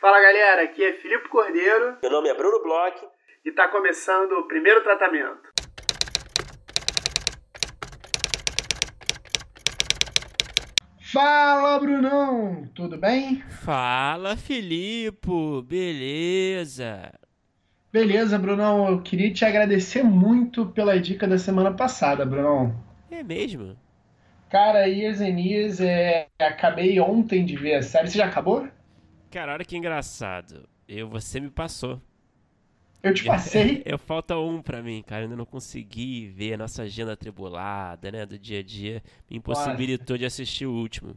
Fala galera, aqui é Filipe Cordeiro. Meu nome é Bruno Bloch. E está começando o primeiro tratamento. Fala Brunão, tudo bem? Fala Filipe, beleza? Beleza, Brunão, eu queria te agradecer muito pela dica da semana passada, Brunão. É mesmo? Cara, Years and Years, é... acabei ontem de ver a série. Você já acabou? Cara, olha que engraçado. Eu, você me passou. Eu te passei? Eu falta um para mim, cara. Eu ainda não consegui ver a nossa agenda atribulada, né, do dia a dia. Me impossibilitou de assistir o último.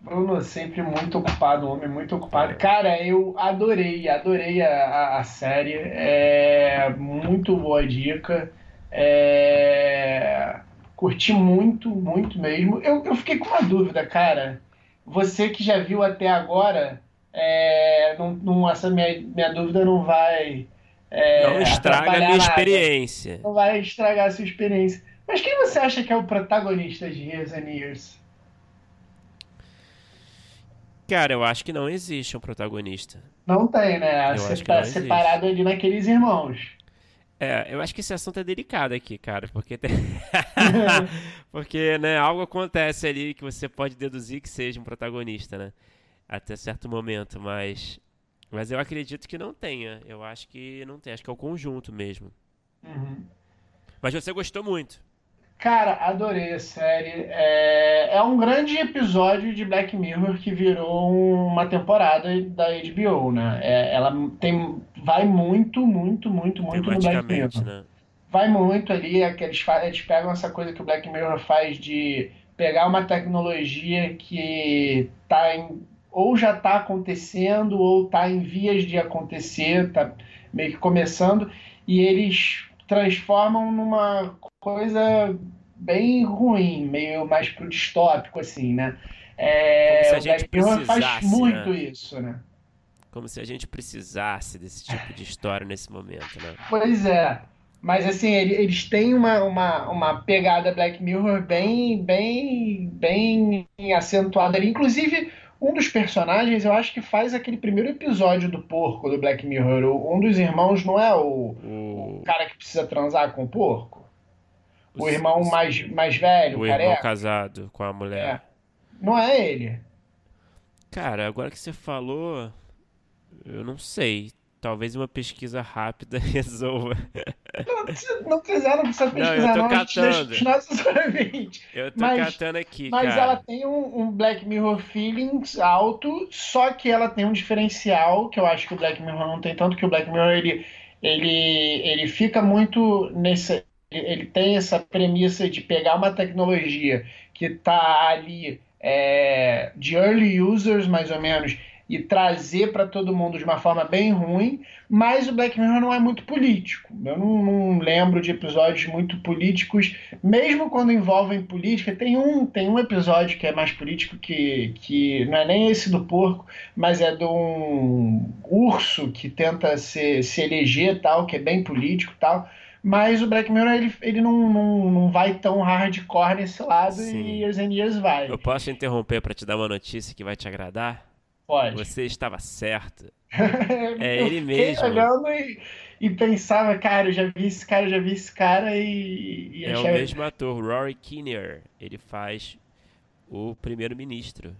Bruno, sempre muito ocupado, um homem muito ocupado. É. Cara, eu adorei, adorei a, a, série. É muito boa dica. É... Curti muito, muito mesmo. Eu, eu fiquei com uma dúvida, cara. Você que já viu até agora, é, não, não, essa minha, minha dúvida não vai. É, não estraga a minha nada. experiência. Não vai estragar a sua experiência. Mas quem você acha que é o protagonista de Years and Years? Cara, eu acho que não existe um protagonista. Não tem, né? Você tá separado ali naqueles irmãos. É, eu acho que esse assunto é delicado aqui, cara, porque tem... porque, né, algo acontece ali que você pode deduzir que seja um protagonista, né? Até certo momento, mas mas eu acredito que não tenha. Eu acho que não tem. Acho que é o conjunto mesmo. Uhum. Mas você gostou muito. Cara, adorei a série. É, é um grande episódio de Black Mirror que virou uma temporada da HBO, né? É, ela tem, vai muito, muito, muito, muito no Black Mirror. Né? Vai muito ali. É que eles, eles pegam essa coisa que o Black Mirror faz de pegar uma tecnologia que está em ou já está acontecendo ou está em vias de acontecer, está meio que começando, e eles transformam numa coisa bem ruim, meio mais pro distópico, assim, né? É, Como se a gente precisasse, faz muito né? isso, né? Como se a gente precisasse desse tipo de história nesse momento, né? Pois é. Mas assim, eles têm uma, uma, uma pegada Black Mirror bem, bem, bem acentuada ali. Inclusive, um dos personagens, eu acho que faz aquele primeiro episódio do porco do Black Mirror. Um dos irmãos não é o, o... o cara que precisa transar com o porco? O, o irmão mais, mais velho, o careca. irmão casado com a mulher. É. Não é ele. Cara, agora que você falou, eu não sei. Talvez uma pesquisa rápida resolva. Não, não quiser, não precisa pesquisar, não. Eu tô não, catando. Eu tô mas, catando aqui, Mas cara. ela tem um, um, Black Mirror feelings alto, só que ela tem um diferencial que eu acho que o Black Mirror não tem tanto, que o Black Mirror ele, ele, ele fica muito nesse. Ele tem essa premissa de pegar uma tecnologia que está ali é, de early users, mais ou menos, e trazer para todo mundo de uma forma bem ruim, mas o Black Mirror não é muito político. Eu não, não, lembro de episódios muito políticos, mesmo quando envolvem política. Tem um, tem um episódio que é mais político, que, que não é nem esse do porco, mas é de um urso que tenta se, se eleger tal, que é bem político tal. Mas o Black Mirror ele, ele não, não, não vai tão hardcore nesse lado Sim. e Years and Years vai. Eu posso interromper para te dar uma notícia que vai te agradar? Pode. Você estava certo. é ele mesmo. olhando e, e pensava, cara, eu já vi esse cara, eu já vi esse cara e. e é achava... o mesmo ator, Rory Kinnear. Ele faz o primeiro-ministro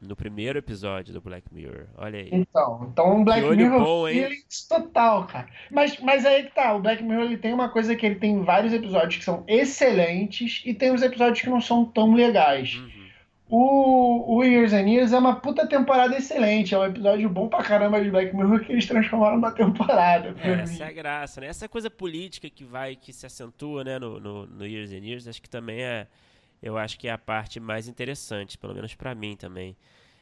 no primeiro episódio do Black Mirror. Olha aí. Então, então um Black Mirror bom, feelings total, cara. Mas, mas aí que tá, o Black Mirror ele tem uma coisa que ele tem vários episódios que são excelentes e tem uns episódios que não são tão legais. Uhum. O, o Years and Years é uma puta temporada excelente. É um episódio bom pra caramba de Black Mirror que eles transformaram numa temporada. É, essa é a graça, né? Essa coisa política que vai, que se acentua, né, no, no, no Years and Years, acho que também é. Eu acho que é a parte mais interessante, pelo menos para mim também.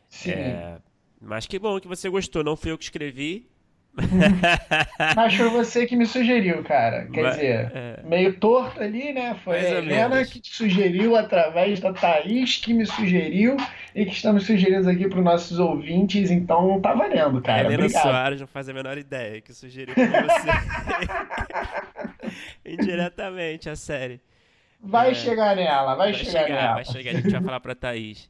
Sim. É, mas que bom que você gostou. Não fui eu que escrevi, Mas foi você que me sugeriu, cara. Quer Mas, dizer, é... meio torto ali, né? Foi a Helena que te sugeriu através da Thaís que me sugeriu e que estamos sugerindo aqui para os nossos ouvintes. Então tá valendo, cara. A Helena Obrigado. Soares não faz a menor ideia que sugeriu para você. Indiretamente a série. Vai é... chegar nela, vai, vai chegar, chegar, nela. Vai chegar, a gente vai falar para Thaís.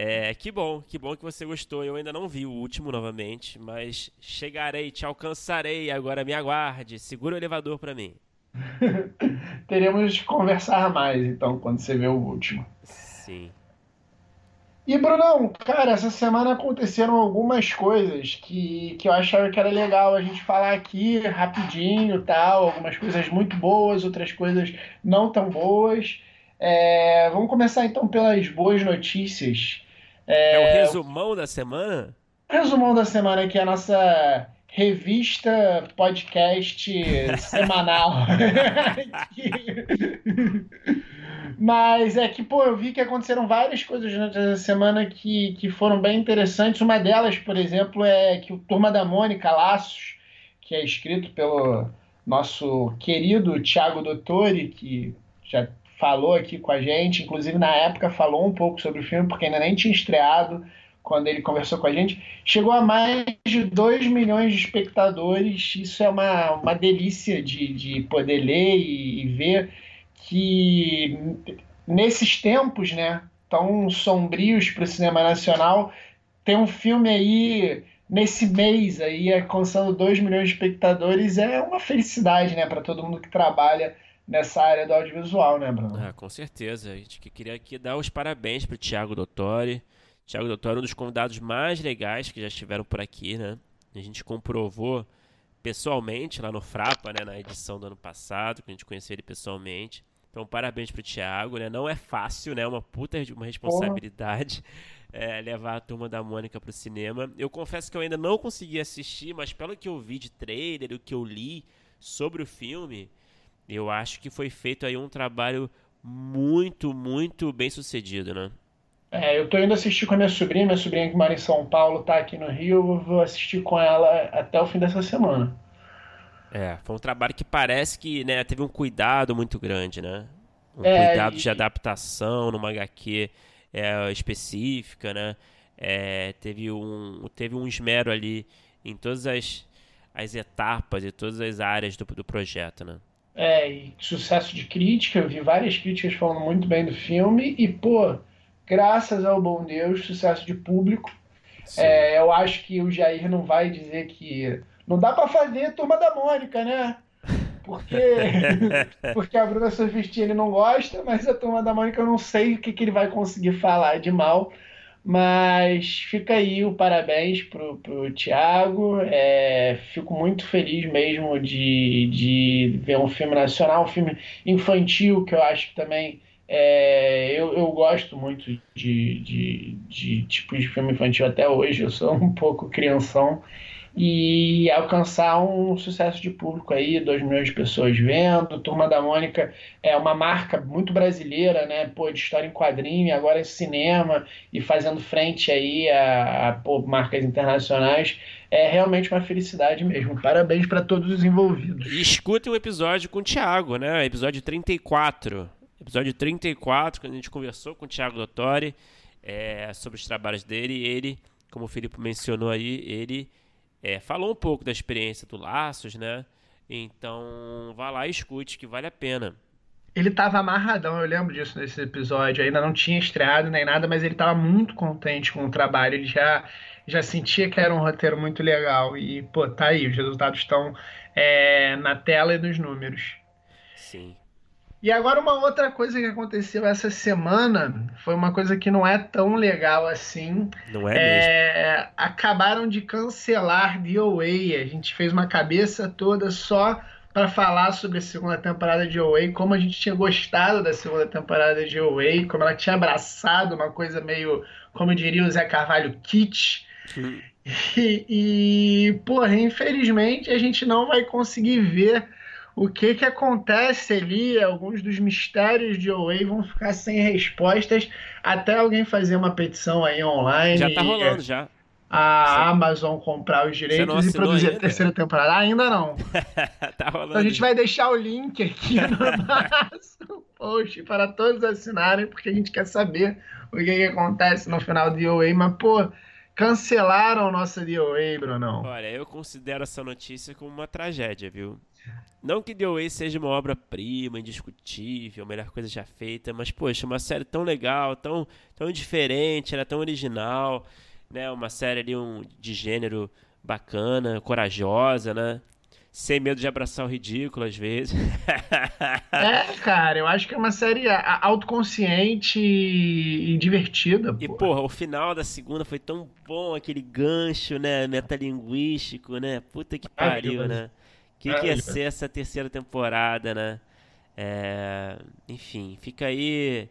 É, que bom, que bom que você gostou. Eu ainda não vi o último novamente, mas chegarei, te alcançarei. Agora me aguarde. Segura o elevador para mim. Teremos de conversar mais, então, quando você ver o último. Sim. E, Brunão, cara, essa semana aconteceram algumas coisas que, que eu achava que era legal a gente falar aqui rapidinho tal. Algumas coisas muito boas, outras coisas não tão boas. É, vamos começar então pelas boas notícias. É, é o resumão da semana? Resumão da semana aqui, a nossa revista, podcast semanal. Mas é que, pô, eu vi que aconteceram várias coisas durante essa semana que, que foram bem interessantes. Uma delas, por exemplo, é que o Turma da Mônica Laços, que é escrito pelo nosso querido Tiago Dottori, que já falou aqui com a gente, inclusive na época falou um pouco sobre o filme, porque ainda nem tinha estreado quando ele conversou com a gente, chegou a mais de 2 milhões de espectadores. Isso é uma, uma delícia de, de poder ler e, e ver que nesses tempos, né, tão sombrios para o cinema nacional, tem um filme aí nesse mês aí alcançando 2 milhões de espectadores é uma felicidade, né, para todo mundo que trabalha nessa área do audiovisual, né, Bruno? Ah, com certeza. A gente queria aqui dar os parabéns para o Thiago Dottori. Thiago Dottori é um dos convidados mais legais que já estiveram por aqui, né? A gente comprovou pessoalmente lá no Frapa, né, na edição do ano passado, que a gente conheceu ele pessoalmente. Então, parabéns pro Thiago, né? Não é fácil, né? Uma puta uma responsabilidade é, levar a turma da Mônica pro cinema. Eu confesso que eu ainda não consegui assistir, mas pelo que eu vi de trailer, o que eu li sobre o filme, eu acho que foi feito aí um trabalho muito, muito bem sucedido, né? É, eu tô indo assistir com a minha sobrinha, minha sobrinha que mora em São Paulo, tá aqui no Rio, vou assistir com ela até o fim dessa semana. É, foi um trabalho que parece que né, teve um cuidado muito grande, né? Um é, cuidado e... de adaptação numa HQ é, específica, né? É, teve, um, teve um esmero ali em todas as, as etapas e todas as áreas do, do projeto, né? É, e sucesso de crítica, eu vi várias críticas falando muito bem do filme e, pô, graças ao bom Deus, sucesso de público. É, eu acho que o Jair não vai dizer que não dá para fazer Turma da Mônica, né? Porque, porque a Bruna Surfistini não gosta, mas a Turma da Mônica eu não sei o que, que ele vai conseguir falar de mal. Mas fica aí o parabéns pro, pro Thiago. É, fico muito feliz mesmo de, de ver um filme nacional, um filme infantil, que eu acho que também é, eu, eu gosto muito de, de, de tipos de filme infantil até hoje, eu sou um pouco crianção. E alcançar um sucesso de público aí, 2 milhões de pessoas vendo. Turma da Mônica é uma marca muito brasileira, né? Pô, de história em quadrinho, agora em cinema e fazendo frente aí a, a pô, marcas internacionais. É realmente uma felicidade mesmo. Parabéns para todos os envolvidos. E escutem o episódio com o Thiago, né? Episódio 34 episódio 34, quando a gente conversou com o Thiago Dottori é, sobre os trabalhos dele. Ele, como o Filipe mencionou aí, ele é, falou um pouco da experiência do Laços, né? Então, vá lá e escute, que vale a pena. Ele estava amarradão, eu lembro disso nesse episódio. Ainda não tinha estreado nem nada, mas ele estava muito contente com o trabalho. Ele já, já sentia que era um roteiro muito legal. E, pô, tá aí, os resultados estão é, na tela e nos números. Sim. E agora uma outra coisa que aconteceu essa semana foi uma coisa que não é tão legal assim. Não é, é mesmo. Acabaram de cancelar The Away. A gente fez uma cabeça toda só para falar sobre a segunda temporada de Away, como a gente tinha gostado da segunda temporada de Away, como ela tinha abraçado uma coisa meio, como diria o Zé Carvalho, kitsch. E, e, porra, infelizmente a gente não vai conseguir ver o que que acontece ali, alguns dos mistérios de OA vão ficar sem respostas até alguém fazer uma petição aí online. Já tá rolando, já. A Você... Amazon comprar os direitos e produzir ainda? a terceira temporada. Ainda não. tá rolando. Então a gente vai deixar o link aqui no nosso post para todos assinarem, porque a gente quer saber o que, que acontece no final de OA. Mas, pô, cancelaram nossa DOA, Brunão. Olha, eu considero essa notícia como uma tragédia, viu? Não que The Way seja uma obra-prima, indiscutível, a melhor coisa já feita, mas, poxa, uma série tão legal, tão, tão diferente, era tão original, né? Uma série ali um, de gênero bacana, corajosa, né? Sem medo de abraçar o ridículo, às vezes. é, cara, eu acho que é uma série autoconsciente e divertida. E, porra, o final da segunda foi tão bom, aquele gancho, né? Metalinguístico, né? Puta que pariu, né? O que, que ia ser essa terceira temporada, né? É... Enfim, fica aí.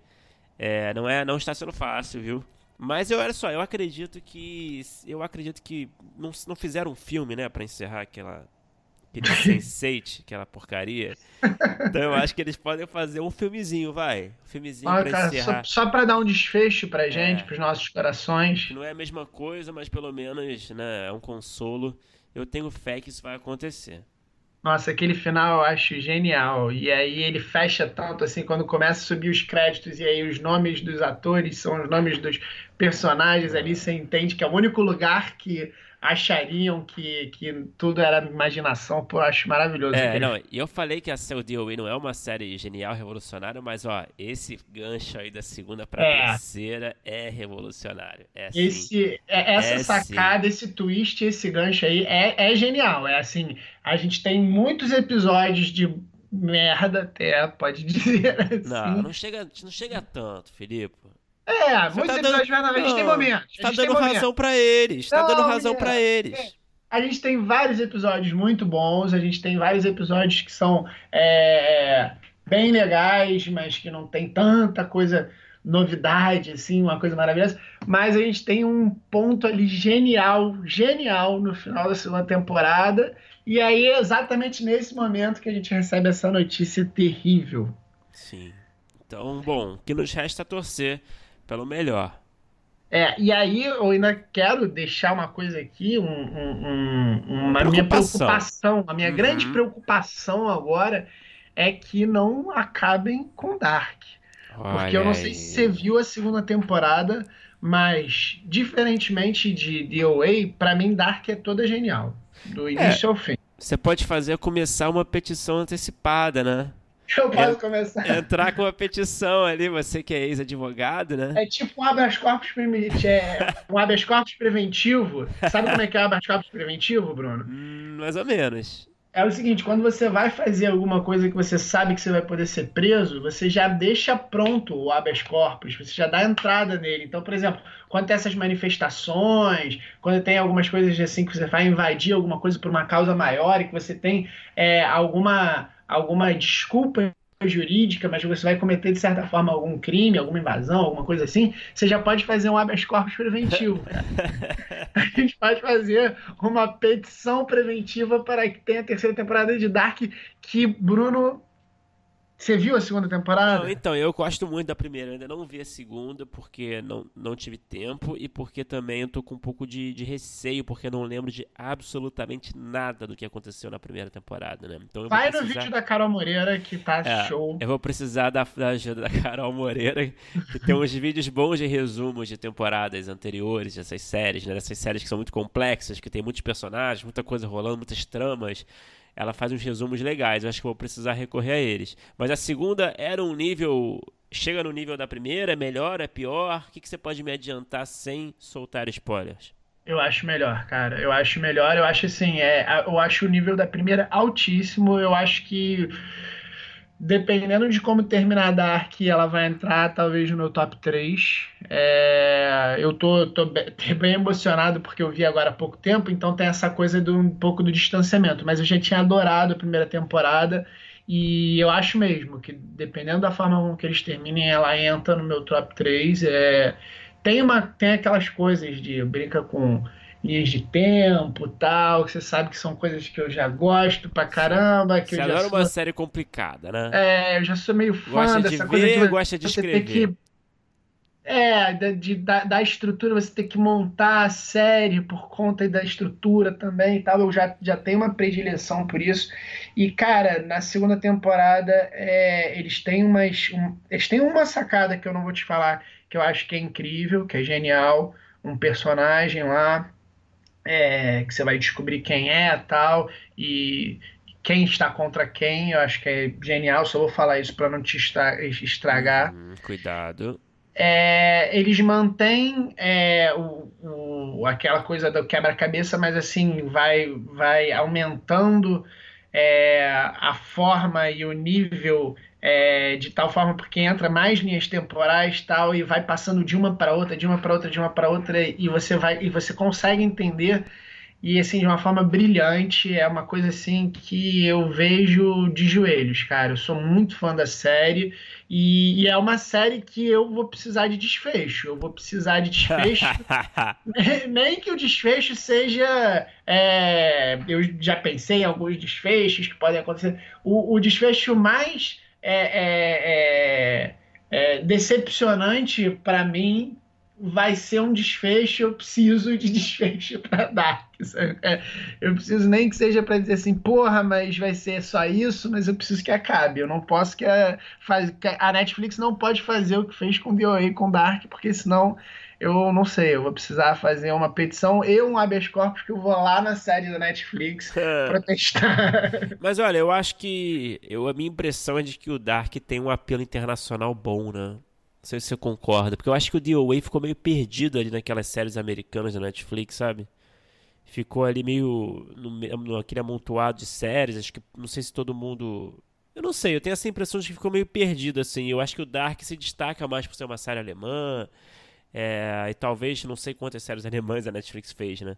É, não, é, não está sendo fácil, viu? Mas eu, olha só, eu acredito que. Eu acredito que não, não fizeram um filme, né, para encerrar aquela. Aquele Sense8, aquela porcaria. Então eu acho que eles podem fazer um filmezinho, vai. Um filmezinho ah, pra cara, encerrar. Só, só pra dar um desfecho pra gente, é, pros nossos corações. Não é a mesma coisa, mas pelo menos, né, é um consolo. Eu tenho fé que isso vai acontecer. Nossa, aquele final eu acho genial. E aí ele fecha tanto assim, quando começa a subir os créditos e aí os nomes dos atores são os nomes dos personagens ali, você entende que é o único lugar que achariam que, que tudo era imaginação, pô, eu acho maravilhoso. É, não, e eu falei que a Cell DOE não é uma série genial, revolucionária, mas ó, esse gancho aí da segunda pra é. terceira é revolucionário. É, esse, é, essa é, sacada, sim. esse twist, esse gancho aí é, é genial. É assim, a gente tem muitos episódios de merda até, pode dizer assim. Não, não chega, não chega tanto, Filipe. É, muitos tá episódios dando... a gente tem momentos. Tá dando razão para eles. Tá dando razão para eles. É. A gente tem vários episódios muito bons, a gente tem vários episódios que são é, bem legais, mas que não tem tanta coisa, novidade, assim, uma coisa maravilhosa. Mas a gente tem um ponto ali genial, genial no final da segunda temporada. E aí é exatamente nesse momento que a gente recebe essa notícia terrível. Sim. Então, bom, o que nos resta é torcer pelo melhor. É, e aí eu ainda quero deixar uma coisa aqui, um, um, um, uma minha preocupação, a minha uhum. grande preocupação agora é que não acabem com Dark. Olha porque eu não sei se você viu a segunda temporada, mas diferentemente de DOA, para mim Dark é toda genial, do é, início é, ao fim. Você pode fazer começar uma petição antecipada, né? Eu posso começar. Entrar com uma petição ali, você que é ex-advogado, né? É tipo um habeas corpus, é, um habeas corpus preventivo. Sabe como é que é o habeas corpus preventivo, Bruno? Hum, mais ou menos. É o seguinte, quando você vai fazer alguma coisa que você sabe que você vai poder ser preso, você já deixa pronto o habeas corpus, você já dá entrada nele. Então, por exemplo, quando tem essas manifestações, quando tem algumas coisas assim que você vai invadir alguma coisa por uma causa maior e que você tem é, alguma alguma desculpa jurídica, mas você vai cometer de certa forma algum crime, alguma invasão, alguma coisa assim, você já pode fazer um habeas corpus preventivo. a gente pode fazer uma petição preventiva para que tenha a terceira temporada de Dark, que Bruno você viu a segunda temporada? Não, então, eu gosto muito da primeira. Eu ainda não vi a segunda porque não, não tive tempo e porque também eu tô com um pouco de, de receio, porque não lembro de absolutamente nada do que aconteceu na primeira temporada, né? Então Vai precisar... no vídeo da Carol Moreira que tá é, show. Eu vou precisar da, da ajuda da Carol Moreira, que tem uns vídeos bons de resumos de temporadas anteriores dessas séries, né? Dessas séries que são muito complexas, que tem muitos personagens, muita coisa rolando, muitas tramas ela faz uns resumos legais. Eu acho que vou precisar recorrer a eles. Mas a segunda era um nível. Chega no nível da primeira? É melhor? É pior? O que, que você pode me adiantar sem soltar spoilers? Eu acho melhor, cara. Eu acho melhor. Eu acho assim, é, eu acho o nível da primeira altíssimo. Eu acho que dependendo de como terminar a Dark, ela vai entrar talvez no meu top 3. É, eu tô, tô, bem emocionado porque eu vi agora há pouco tempo, então tem essa coisa de um pouco do distanciamento. Mas eu já tinha adorado a primeira temporada e eu acho mesmo que dependendo da forma como que eles terminem, ela entra no meu top 3. É, tem, uma, tem aquelas coisas de brinca com linhas de tempo tal, que você sabe que são coisas que eu já gosto pra caramba. Que você eu adora já uma série complicada, né? É, eu já sou meio fã gosta dessa de coisa ver, de gosta de escrever. Que... É, de, de, da, da, estrutura, você ter que montar a série por conta da estrutura também e tal. Eu já, já tenho uma predileção por isso. E, cara, na segunda temporada, é, eles têm umas. Um, eles têm uma sacada que eu não vou te falar, que eu acho que é incrível, que é genial. Um personagem lá é, que você vai descobrir quem é tal, e quem está contra quem, eu acho que é genial, só vou falar isso para não te estragar. Hum, cuidado. É, eles mantêm é, o, o, aquela coisa do quebra-cabeça, mas assim, vai, vai aumentando é, a forma e o nível é, de tal forma porque entra mais linhas temporais tal e vai passando de uma para outra, de uma para outra, de uma para outra e você vai e você consegue entender e assim de uma forma brilhante é uma coisa assim que eu vejo de joelhos, cara. Eu sou muito fã da série e, e é uma série que eu vou precisar de desfecho. Eu vou precisar de desfecho, nem que o desfecho seja é, eu já pensei em alguns desfechos que podem acontecer. O, o desfecho mais é, é, é, é decepcionante para mim vai ser um desfecho, eu preciso de desfecho para dar. É, eu preciso nem que seja para dizer assim, porra, mas vai ser só isso, mas eu preciso que acabe. Eu não posso que a, faz, a Netflix não pode fazer o que fez com DOA e com Dark, porque senão eu não sei, eu vou precisar fazer uma petição e um habeas corpus que eu vou lá na série da Netflix protestar. Mas olha, eu acho que eu, a minha impressão é de que o Dark tem um apelo internacional bom, né? Não sei se você concorda, porque eu acho que o DOA ficou meio perdido ali naquelas séries americanas da Netflix, sabe? Ficou ali meio no, no, aquele amontoado de séries, acho que não sei se todo mundo eu não sei, eu tenho essa impressão de que ficou meio perdido, assim. Eu acho que o Dark se destaca mais por ser uma série alemã. É, e talvez, não sei quantas séries alemãs a Netflix fez, né?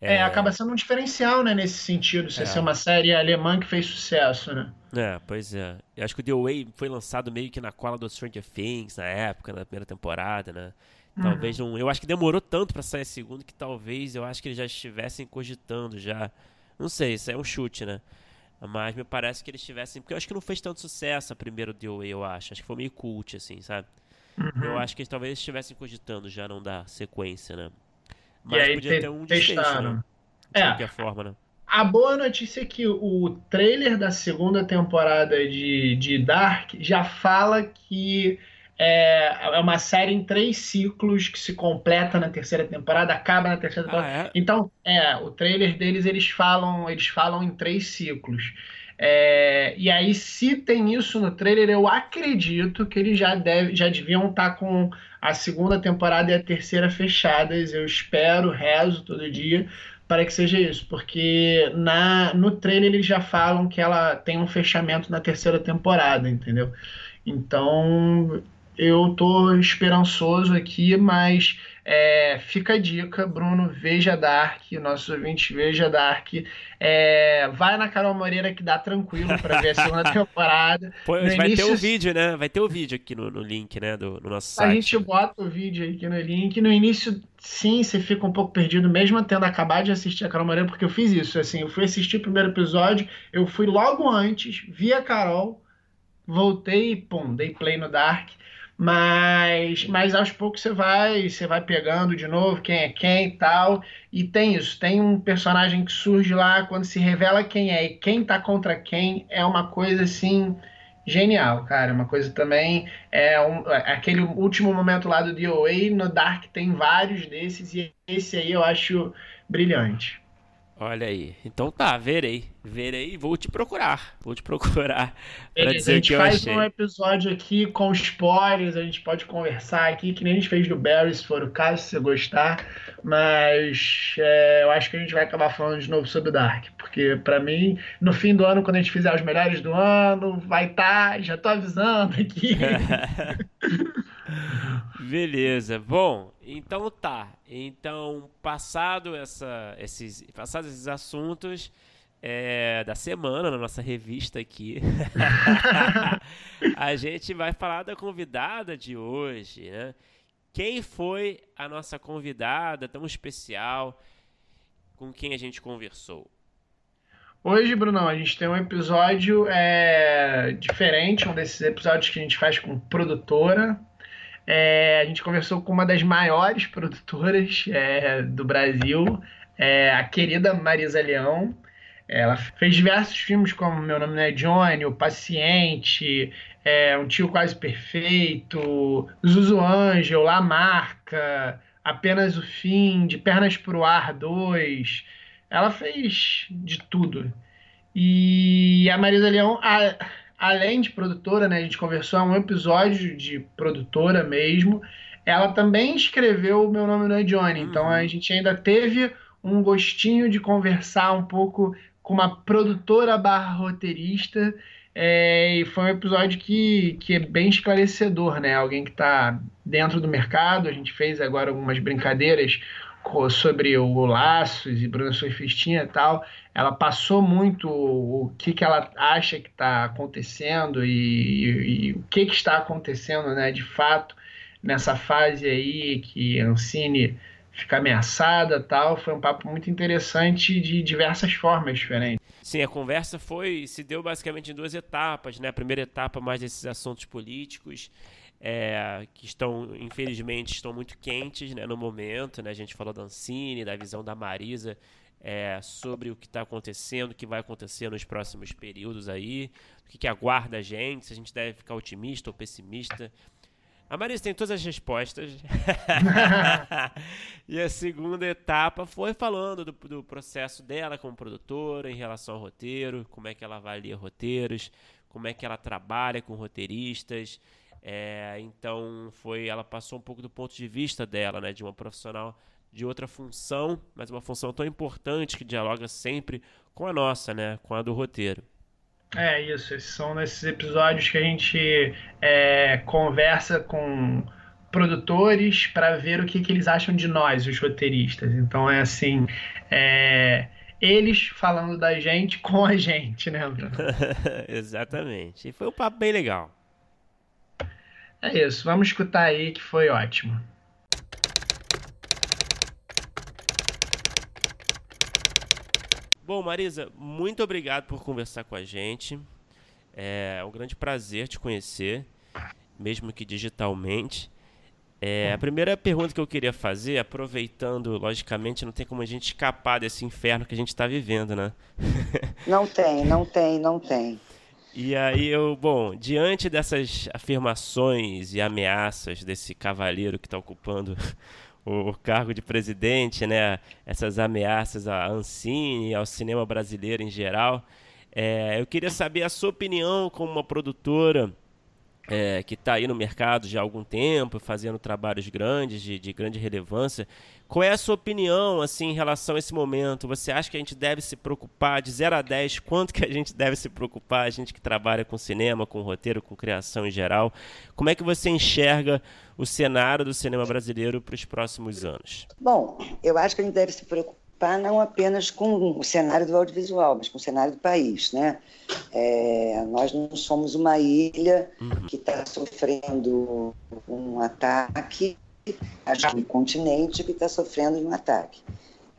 É, é, acaba sendo um diferencial, né, nesse sentido, se é. ser uma série alemã que fez sucesso, né? É, pois é. Eu acho que o The Way foi lançado meio que na cola do Stranger Things na época, na primeira temporada, né? Talvez uhum. não. Eu acho que demorou tanto para sair a segunda que talvez eu acho que eles já estivessem cogitando já. Não sei, isso é um chute, né? Mas me parece que eles tivessem. Porque eu acho que não fez tanto sucesso a primeira The Way, eu acho. Acho que foi meio cult, assim, sabe? Uhum. Eu acho que eles talvez estivessem cogitando já não dar sequência, né? Mas aí, podia ter um desfecho, né? De é, qualquer forma, né? A boa notícia é que o trailer da segunda temporada de, de Dark já fala que é, é uma série em três ciclos que se completa na terceira temporada, acaba na terceira temporada. Ah, é? Então, é, o trailer deles eles falam, eles falam em três ciclos. É, e aí, se tem isso no trailer, eu acredito que eles já, deve, já deviam estar tá com a segunda temporada e a terceira fechadas. Eu espero, rezo todo dia para que seja isso, porque na, no trailer eles já falam que ela tem um fechamento na terceira temporada, entendeu? Então eu tô esperançoso aqui, mas é, fica a dica, Bruno, veja Dark, nossos ouvintes, veja Dark. É, vai na Carol Moreira que dá tranquilo para ver a segunda temporada. Pô, vai início, ter o vídeo, né? Vai ter o vídeo aqui no, no link, né? Do, no nosso site. A gente bota o vídeo aqui no link. No início, sim, você fica um pouco perdido, mesmo tendo acabado de assistir a Carol Moreira, porque eu fiz isso. Assim, eu fui assistir o primeiro episódio, eu fui logo antes, vi a Carol, voltei e pum, dei play no Dark. Mas, mas aos poucos você vai, você vai pegando de novo quem é quem e tal. E tem isso, tem um personagem que surge lá quando se revela quem é e quem tá contra quem é uma coisa assim genial, cara. Uma coisa também é um, aquele último momento lá do DOA no Dark tem vários desses e esse aí eu acho brilhante. Olha aí. Então tá, verei. Verei vou te procurar. Vou te procurar. Pra dizer a gente faz um episódio aqui com spoilers, a gente pode conversar aqui, que nem a gente fez do Barry, se for o caso, se você gostar. Mas é, eu acho que a gente vai acabar falando de novo sobre o Dark. Porque para mim, no fim do ano, quando a gente fizer os melhores do ano, vai estar. Tá, já tô avisando aqui. Beleza. Bom, então tá. Então, passado essa, esses, passados esses assuntos é, da semana na nossa revista aqui, a gente vai falar da convidada de hoje, né? Quem foi a nossa convidada tão especial com quem a gente conversou? Hoje, Brunão, a gente tem um episódio é, diferente, um desses episódios que a gente faz com produtora, é, a gente conversou com uma das maiores produtoras é, do Brasil, é, a querida Marisa Leão. Ela fez diversos filmes como Meu Nome Não é Johnny, O Paciente, é, Um Tio Quase Perfeito, Zuzu Angel, La Marca, Apenas o Fim, De Pernas pro Ar 2. Ela fez de tudo. E a Marisa Leão, a, além de produtora, né, a gente conversou, é um episódio de produtora mesmo. Ela também escreveu O Meu Nome Não é Johnny, uhum. então a gente ainda teve um gostinho de conversar um pouco com uma produtora barra roteirista. É, e foi um episódio que, que é bem esclarecedor, né? Alguém que está dentro do mercado. A gente fez agora algumas brincadeiras sobre o Laços e Bruna Surfistinha e tal. Ela passou muito o que, que ela acha que está acontecendo e, e, e, o que, que está acontecendo, né? De fato, nessa fase aí que a Ancine fica ameaçada tal. Foi um papo muito interessante de diversas formas diferentes. Sim, a conversa foi se deu basicamente em duas etapas, né? A primeira etapa mais desses assuntos políticos é, que estão, infelizmente, estão muito quentes né, no momento. Né? A gente falou da Ancine, da visão da Marisa é, sobre o que está acontecendo, o que vai acontecer nos próximos períodos aí, o que, que aguarda a gente, se a gente deve ficar otimista ou pessimista. A Marisa tem todas as respostas. e a segunda etapa foi falando do, do, processo dela como produtora em relação ao roteiro, como é que ela avalia roteiros, como é que ela trabalha com roteiristas. É, então foi, ela passou um pouco do ponto de vista dela, né, de uma profissional de outra função, mas uma função tão importante que dialoga sempre com a nossa, né, com a do roteiro. É isso, esses são nesses episódios que a gente é, conversa com produtores para ver o que, que eles acham de nós, os roteiristas. Então é assim, é, eles falando da gente com a gente, né, Bruno? Exatamente. E foi um papo bem legal. É isso, vamos escutar aí que foi ótimo. Bom, Marisa, muito obrigado por conversar com a gente. É um grande prazer te conhecer, mesmo que digitalmente. É, a primeira pergunta que eu queria fazer, aproveitando, logicamente, não tem como a gente escapar desse inferno que a gente está vivendo, né? Não tem, não tem, não tem. E aí eu, bom, diante dessas afirmações e ameaças desse cavaleiro que está ocupando o, cargo de presidente, né, essas ameaças à Ancine e ao cinema brasileiro em geral. É, eu queria saber a sua opinião como uma produtora é, que está aí no mercado já há algum tempo, fazendo trabalhos grandes, de, de grande relevância. Qual é a sua opinião assim, em relação a esse momento? Você acha que a gente deve se preocupar de 0 a 10? Quanto que a gente deve se preocupar, a gente que trabalha com cinema, com roteiro, com criação em geral? Como é que você enxerga o cenário do cinema brasileiro para os próximos anos? Bom, eu acho que a gente deve se preocupar não apenas com o cenário do audiovisual, mas com o cenário do país, né? É, nós não somos uma ilha uhum. que está sofrendo um ataque, acho que um continente que está sofrendo um ataque.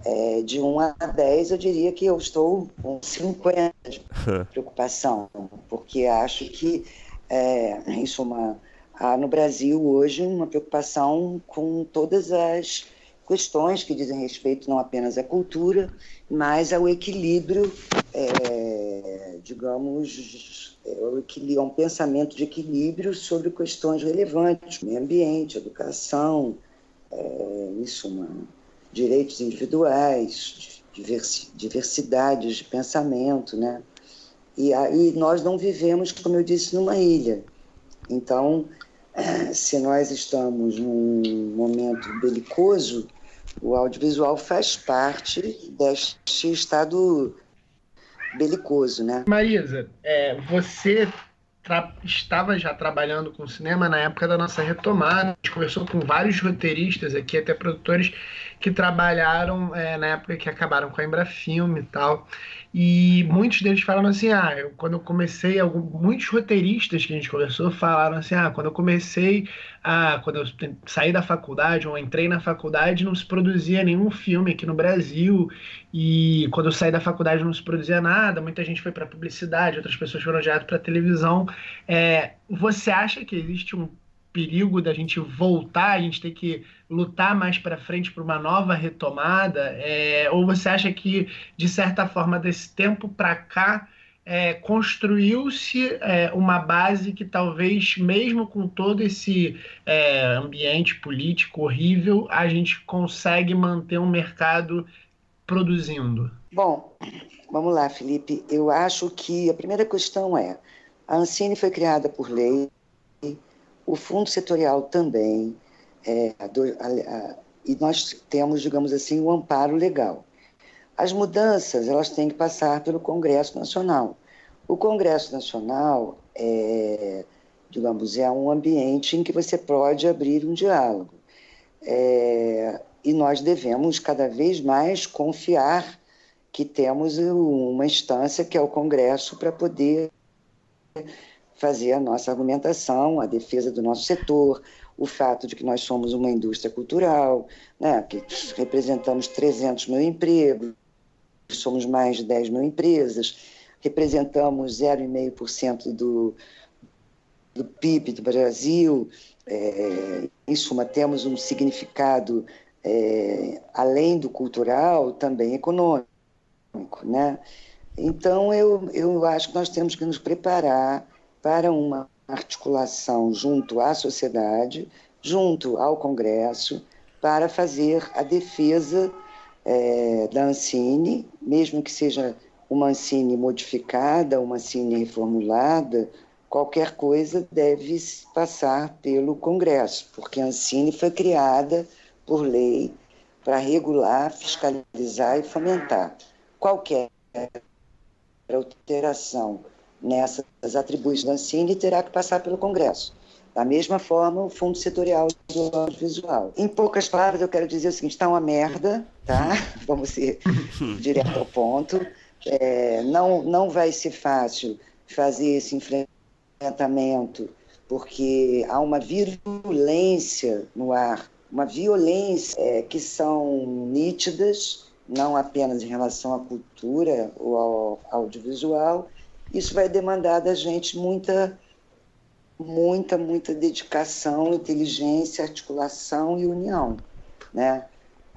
É, de 1 a 10, eu diria que eu estou com 50 de preocupação, porque acho que, é, isso é uma, há no Brasil hoje uma preocupação com todas as questões que dizem respeito não apenas à cultura, mas ao equilíbrio, é, digamos, é, um pensamento de equilíbrio sobre questões relevantes, meio ambiente, educação, é, uma, direitos individuais, diversidades de pensamento, né? E aí nós não vivemos, como eu disse, numa ilha. Então, se nós estamos num momento belicoso, o audiovisual faz parte deste estado belicoso, né? Marisa, é, você estava já trabalhando com cinema na época da nossa retomada. A gente conversou com vários roteiristas aqui, até produtores que trabalharam é, na época que acabaram com a Embrafilme e tal. E muitos deles falaram assim: ah, eu, quando eu comecei, algum, muitos roteiristas que a gente conversou falaram assim: ah, quando eu comecei, ah, quando eu saí da faculdade ou entrei na faculdade, não se produzia nenhum filme aqui no Brasil. E quando eu saí da faculdade, não se produzia nada. Muita gente foi para publicidade, outras pessoas foram direto para televisão. É, você acha que existe um perigo da gente voltar, a gente ter que lutar mais para frente para uma nova retomada? É, ou você acha que, de certa forma, desse tempo para cá, é, construiu-se é, uma base que talvez, mesmo com todo esse é, ambiente político horrível, a gente consegue manter um mercado produzindo? Bom, vamos lá, Felipe. Eu acho que a primeira questão é: a Ancine foi criada por lei, o Fundo Setorial também, é, a, a, e nós temos, digamos assim, o um amparo legal. As mudanças elas têm que passar pelo Congresso Nacional. O Congresso Nacional é, digamos, é um ambiente em que você pode abrir um diálogo. É, e nós devemos cada vez mais confiar que temos uma instância que é o Congresso para poder fazer a nossa argumentação, a defesa do nosso setor, o fato de que nós somos uma indústria cultural, né, que representamos 300 mil empregos, somos mais de 10 mil empresas, representamos 0,5% do, do PIB do Brasil, é, em suma, temos um significado, é, além do cultural, também econômico. Né? Então, eu, eu acho que nós temos que nos preparar para uma articulação junto à sociedade, junto ao Congresso, para fazer a defesa é, da Ancine, mesmo que seja uma Ancine modificada, uma Ancine reformulada, qualquer coisa deve passar pelo Congresso, porque a Ancine foi criada por lei para regular, fiscalizar e fomentar. Qualquer alteração nessas atribuições da Ancine terá que passar pelo Congresso. Da mesma forma, o Fundo Setorial do Audiovisual. Em poucas palavras, eu quero dizer o seguinte: está uma merda, tá? Vamos ser direto ao ponto. É, não, não vai ser fácil fazer esse enfrentamento, porque há uma virulência no ar, uma violência é, que são nítidas, não apenas em relação à cultura ou ao audiovisual. Isso vai demandar da gente muita muita, muita dedicação, inteligência, articulação e união. Né?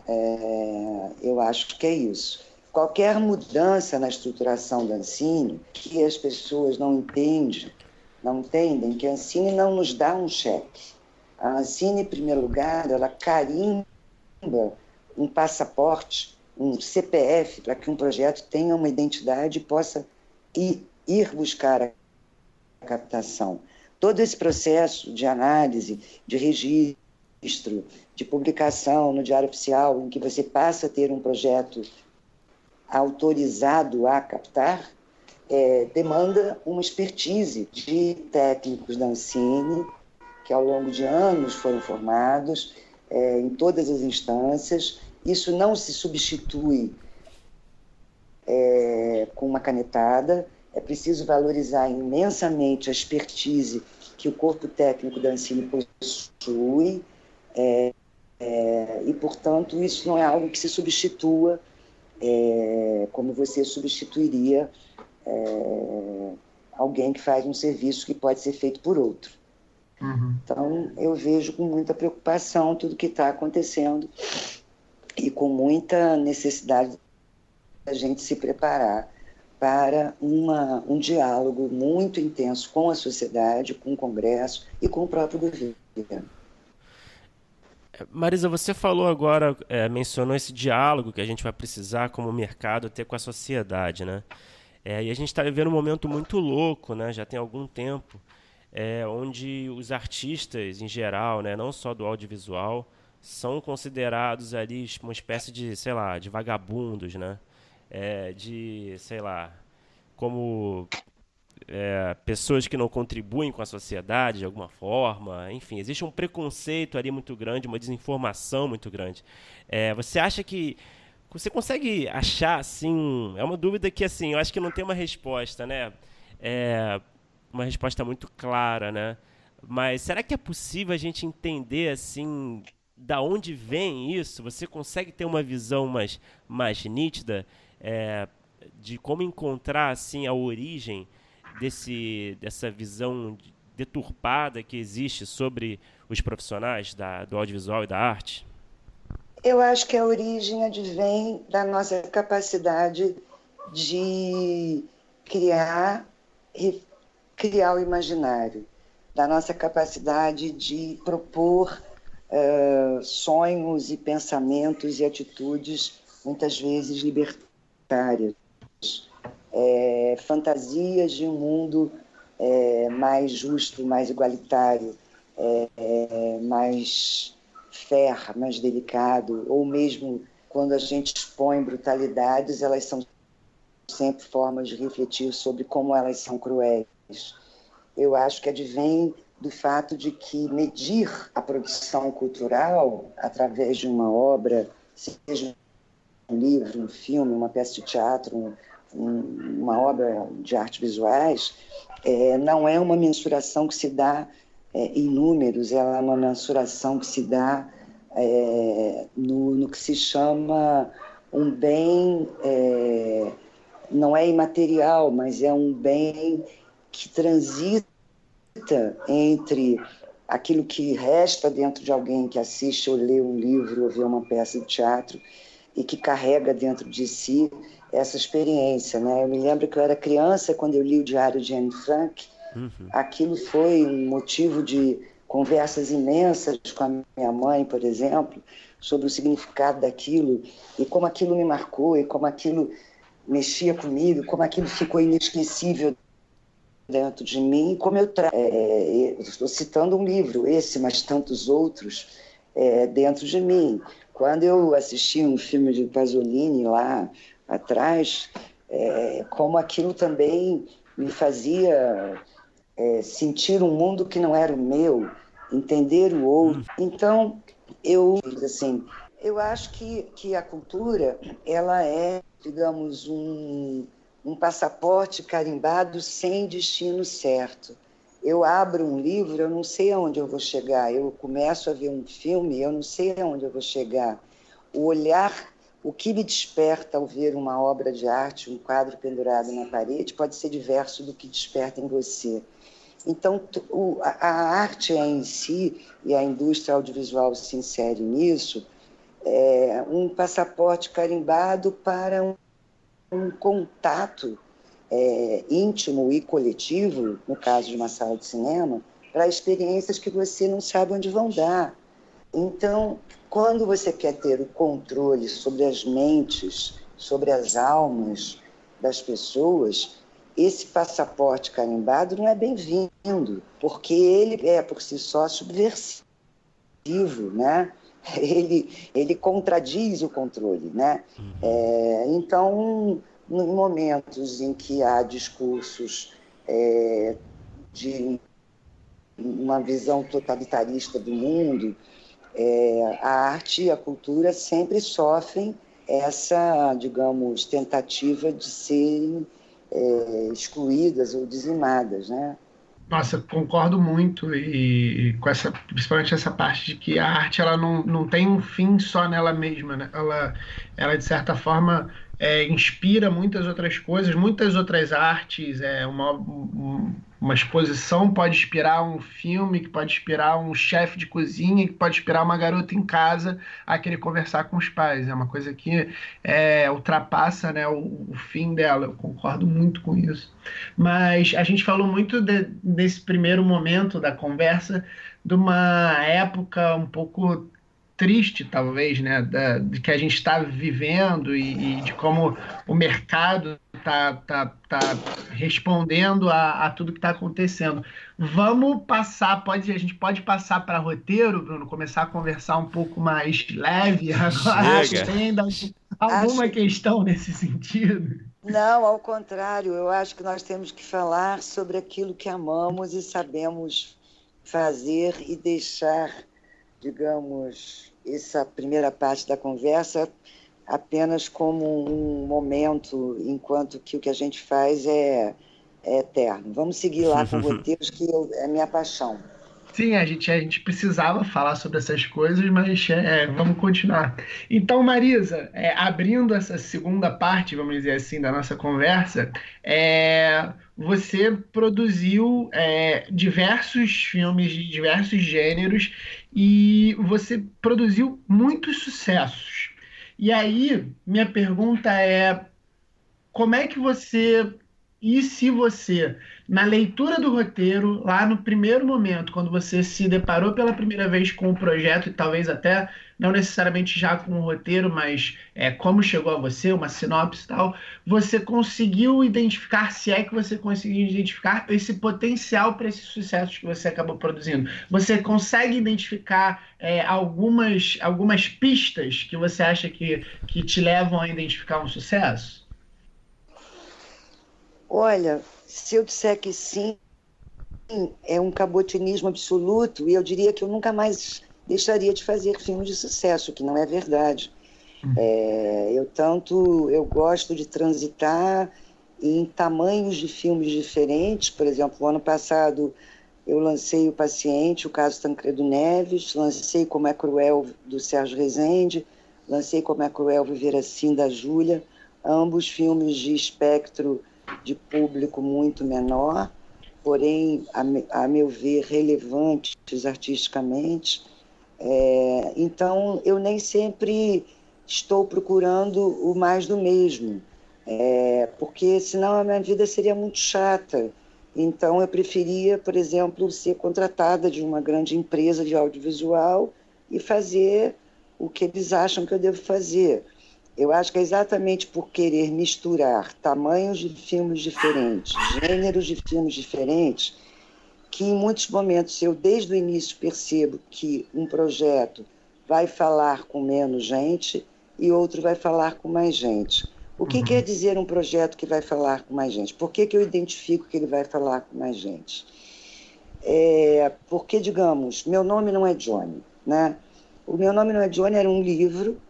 É, eu acho que é isso. Qualquer mudança na estruturação da Ancine que as pessoas não entendem, não entendem que a Ancine não nos dá um cheque. A Ancine, em primeiro lugar, ela carimba um passaporte, um CPF, para que um projeto tenha uma identidade e possa ir, ir buscar a captação. Todo esse processo de análise, de registro, de publicação no Diário Oficial, em que você passa a ter um projeto autorizado a captar, é, demanda uma expertise de técnicos da Ancine, que ao longo de anos foram formados é, em todas as instâncias. Isso não se substitui é, com uma canetada, é preciso valorizar imensamente a expertise que o corpo técnico da Ancine possui, é, é, e, portanto, isso não é algo que se substitua é, como você substituiria é, alguém que faz um serviço que pode ser feito por outro. Uhum. Então, eu vejo com muita preocupação tudo que está acontecendo e com muita necessidade da gente se preparar para uma, um diálogo muito intenso com a sociedade, com o Congresso e com o próprio governo. Marisa, você falou agora, é, mencionou esse diálogo que a gente vai precisar como mercado ter com a sociedade, né? É, e a gente está vivendo um momento muito louco, né? Já tem algum tempo, é, onde os artistas em geral, né, não só do audiovisual, são considerados ali uma espécie de, sei lá, de vagabundos, né? É, de, sei lá, como é, pessoas que não contribuem com a sociedade de alguma forma. Enfim, existe um preconceito ali muito grande, uma desinformação muito grande. É, você acha que. Você consegue achar, assim. É uma dúvida que, assim, eu acho que não tem uma resposta, né? É uma resposta muito clara, né? Mas será que é possível a gente entender, assim, da onde vem isso? Você consegue ter uma visão mais, mais nítida? É, de como encontrar assim a origem desse, dessa visão deturpada que existe sobre os profissionais da, do audiovisual e da arte? Eu acho que a origem advém da nossa capacidade de criar, criar o imaginário, da nossa capacidade de propor uh, sonhos e pensamentos e atitudes muitas vezes libertadores igualitárias, é, fantasias de um mundo é, mais justo, mais igualitário, é, é, mais fair, mais delicado, ou mesmo quando a gente expõe brutalidades, elas são sempre formas de refletir sobre como elas são cruéis. Eu acho que advém do fato de que medir a produção cultural através de uma obra, seja livro, um filme, uma peça de teatro, um, um, uma obra de artes visuais, é, não é uma mensuração que se dá é, em números, ela é uma mensuração que se dá é, no, no, que se chama um bem, é, não é imaterial, mas é um bem que transita entre aquilo que resta dentro de alguém que assiste ou lê um livro ou vê uma peça de teatro e que carrega dentro de si essa experiência, né? Eu me lembro que eu era criança quando eu li o Diário de Anne Frank. Uhum. Aquilo foi um motivo de conversas imensas com a minha mãe, por exemplo, sobre o significado daquilo e como aquilo me marcou e como aquilo mexia comigo, como aquilo ficou inesquecível dentro de mim, como eu trago. É, é, estou citando um livro, esse, mas tantos outros, é, dentro de mim. Quando eu assisti um filme de Pasolini lá atrás, é, como aquilo também me fazia é, sentir um mundo que não era o meu, entender o outro. Então, eu, assim, eu acho que, que a cultura, ela é, digamos, um, um passaporte carimbado sem destino certo. Eu abro um livro, eu não sei aonde eu vou chegar. Eu começo a ver um filme, eu não sei aonde eu vou chegar. O olhar, o que me desperta ao ver uma obra de arte, um quadro pendurado na parede, pode ser diverso do que desperta em você. Então, a arte em si e a indústria audiovisual se insere nisso, é um passaporte carimbado para um contato é, íntimo e coletivo, no caso de uma sala de cinema, para experiências que você não sabe onde vão dar. Então, quando você quer ter o controle sobre as mentes, sobre as almas das pessoas, esse passaporte carimbado não é bem-vindo, porque ele é por si só subversivo, né? ele, ele contradiz o controle. Né? Uhum. É, então, em momentos em que há discursos é, de uma visão totalitarista do mundo, é, a arte e a cultura sempre sofrem essa, digamos, tentativa de serem é, excluídas ou dizimadas, né? Nossa, concordo muito e, e, com essa, principalmente essa parte de que a arte ela não, não tem um fim só nela mesma, né? Ela, ela de certa forma é, inspira muitas outras coisas, muitas outras artes. É, uma, uma exposição pode inspirar um filme, que pode inspirar um chefe de cozinha, que pode inspirar uma garota em casa a querer conversar com os pais. É uma coisa que é, ultrapassa né, o, o, fim dela. Eu concordo muito com isso. Mas a gente falou muito de, desse primeiro momento da conversa de uma época um pouco triste, talvez, né, da, de que a gente está vivendo e, e, de como o mercado está tá, tá respondendo a, a tudo que está acontecendo. Vamos passar, pode, a gente pode passar para roteiro, Bruno, começar a conversar um pouco mais leve agora. Chega. Tem ainda alguma acho... questão nesse sentido? Não, ao contrário, eu acho que nós temos que falar sobre aquilo que amamos e sabemos fazer e deixar digamos, essa primeira parte da conversa apenas como um momento, enquanto que o que a gente faz é, é eterno. Vamos seguir lá com roteiros, que eu, é minha paixão. Sim, a gente, a gente precisava falar sobre essas coisas, mas é, vamos continuar. Então, Marisa, é, abrindo essa segunda parte, vamos dizer assim, da nossa conversa, é, você produziu é, diversos filmes de diversos gêneros e você produziu muitos sucessos. E aí, minha pergunta é: como é que você E se você, na leitura do roteiro, lá no primeiro momento, quando você se deparou pela primeira vez com o projeto, e talvez até não necessariamente já com o roteiro, mas é, como chegou a você, uma sinopse e tal, você conseguiu identificar, se é que você conseguiu identificar, esse potencial para esses sucessos que você acabou produzindo? Você consegue identificar é, algumas, algumas pistas que você acha que, que te levam a identificar um sucesso? Olha, se eu disser que sim, é um cabotinismo absoluto e eu diria que eu nunca mais deixaria de fazer filmes de sucesso, que não é verdade. Hum. É, eu tanto eu gosto de transitar em tamanhos de filmes diferentes. Por exemplo, ano passado eu lancei O Paciente, o caso Tancredo Neves, lancei Como é Cruel, do Sérgio Rezende, lancei Como é Cruel Viver Assim, da Júlia, ambos filmes de espectro de público muito menor, porém, a, a meu ver, relevantes artisticamente. É, então, eu nem sempre estou procurando o mais do mesmo, é, porque senão a minha vida seria muito chata. Então, eu preferia, por exemplo, ser contratada de uma grande empresa de audiovisual e fazer o que eles acham que eu devo fazer. Eu acho que é exatamente por querer misturar tamanhos de filmes diferentes, gêneros de filmes diferentes, que em muitos momentos eu, desde o início, percebo que um projeto vai falar com menos gente e outro vai falar com mais gente. O que uhum. quer dizer um projeto que vai falar com mais gente? Por que, que eu identifico que ele vai falar com mais gente? É, porque, digamos, meu nome não é Johnny, né? O meu nome não é Johnny era um livro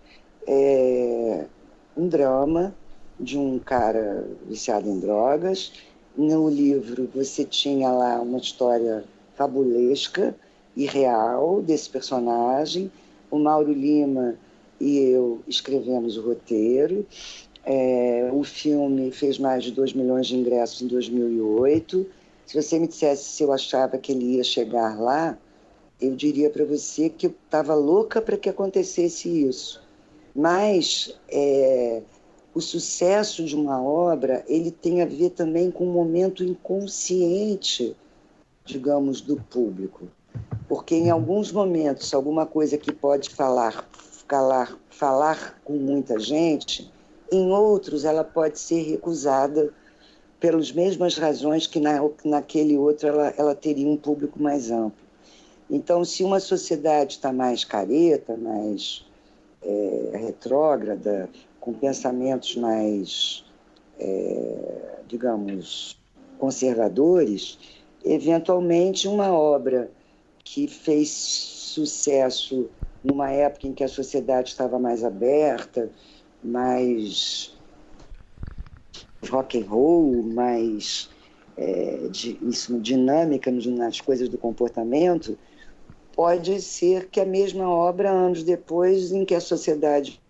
é, um drama de um cara viciado em drogas. No livro você tinha lá uma história fabulesca e real desse personagem. O Mauro Lima e eu escrevemos o roteiro. É, o filme fez mais de 2 milhões de ingressos em 2008. Se você me dissesse se eu achava que ele ia chegar lá, eu diria para você que eu estava louca para que acontecesse isso. Mas é, o sucesso de uma obra ele tem a ver também com o momento inconsciente, digamos, do público. Porque em alguns momentos, alguma coisa que pode falar, calar, falar com muita gente, em outros ela pode ser recusada pelas mesmas razões que na, naquele outro ela, ela teria um público mais amplo. Então, se uma sociedade está mais careta, mais é, retrógrada, com pensamentos mais, é, digamos, conservadores, eventualmente uma obra que fez sucesso numa época em que a sociedade estava mais aberta, mais rock and roll, mais é, de, isso, dinâmica nas coisas do comportamento, pode ser que a mesma obra, anos depois, em que a sociedade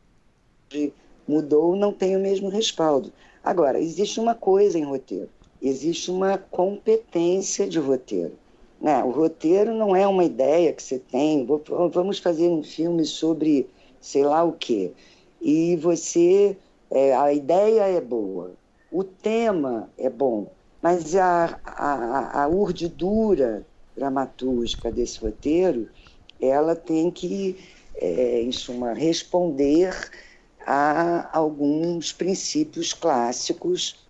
mudou, não tenha o mesmo respaldo. Agora, existe uma coisa em roteiro: existe uma competência de roteiro. Né? O roteiro não é uma ideia que você tem, vamos fazer um filme sobre sei lá o quê. E você, é, a ideia é boa, o tema é bom, mas a, a, a urdidura dramatúrgica desse roteiro, ela tem que, é, em suma, responder a alguns princípios clássicos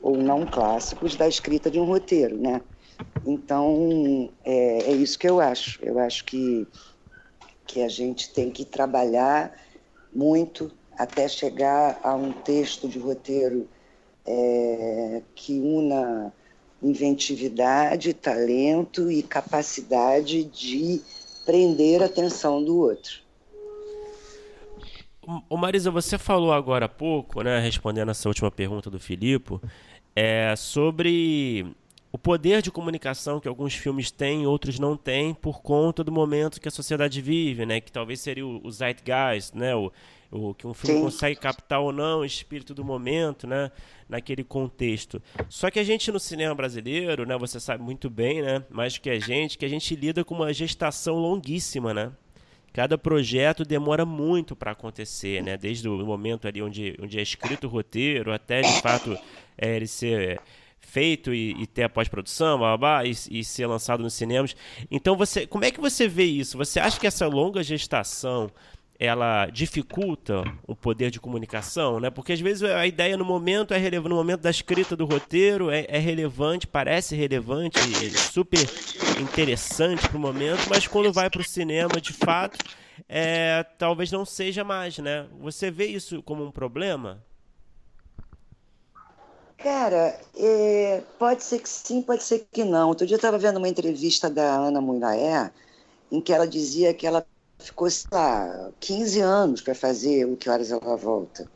ou não clássicos da escrita de um roteiro, né? Então, é, é isso que eu acho. Eu acho que, que a gente tem que trabalhar muito até chegar a um texto de roteiro é, que una inventividade, talento e capacidade de prender a atenção do outro. O Marisa, você falou agora há pouco, né, respondendo essa última pergunta do Filipe, é, sobre o poder de comunicação que alguns filmes têm, outros não têm, por conta do momento que a sociedade vive, né, que talvez seria o, o zeitgeist, né, o, o que um filme Sim. consegue captar ou não o espírito do momento, né? Naquele contexto. Só que a gente no cinema brasileiro, né? Você sabe muito bem, né? Mais que a gente, que a gente lida com uma gestação longuíssima, né? cada projeto demora muito para acontecer, né? Desde o momento ali onde, onde é escrito o roteiro até de fato é, ele ser feito e, e ter a pós-produção, e, e ser lançado nos cinemas. Então você, como é que você vê isso? Você acha que essa longa gestação ela dificulta o poder de comunicação, né? Porque às vezes a ideia no momento é relevante, no momento da escrita do roteiro é, é relevante, parece relevante, é super interessante para o momento, mas quando vai para o cinema, de fato, é, talvez não seja mais, né? Você vê isso como um problema? Cara, é, pode ser que sim, pode ser que não. Outro dia eu estava vendo uma entrevista da Ana Muraé, em que ela dizia que ela ficou, sei lá, 15 anos para fazer o Que Horas Ela Volta.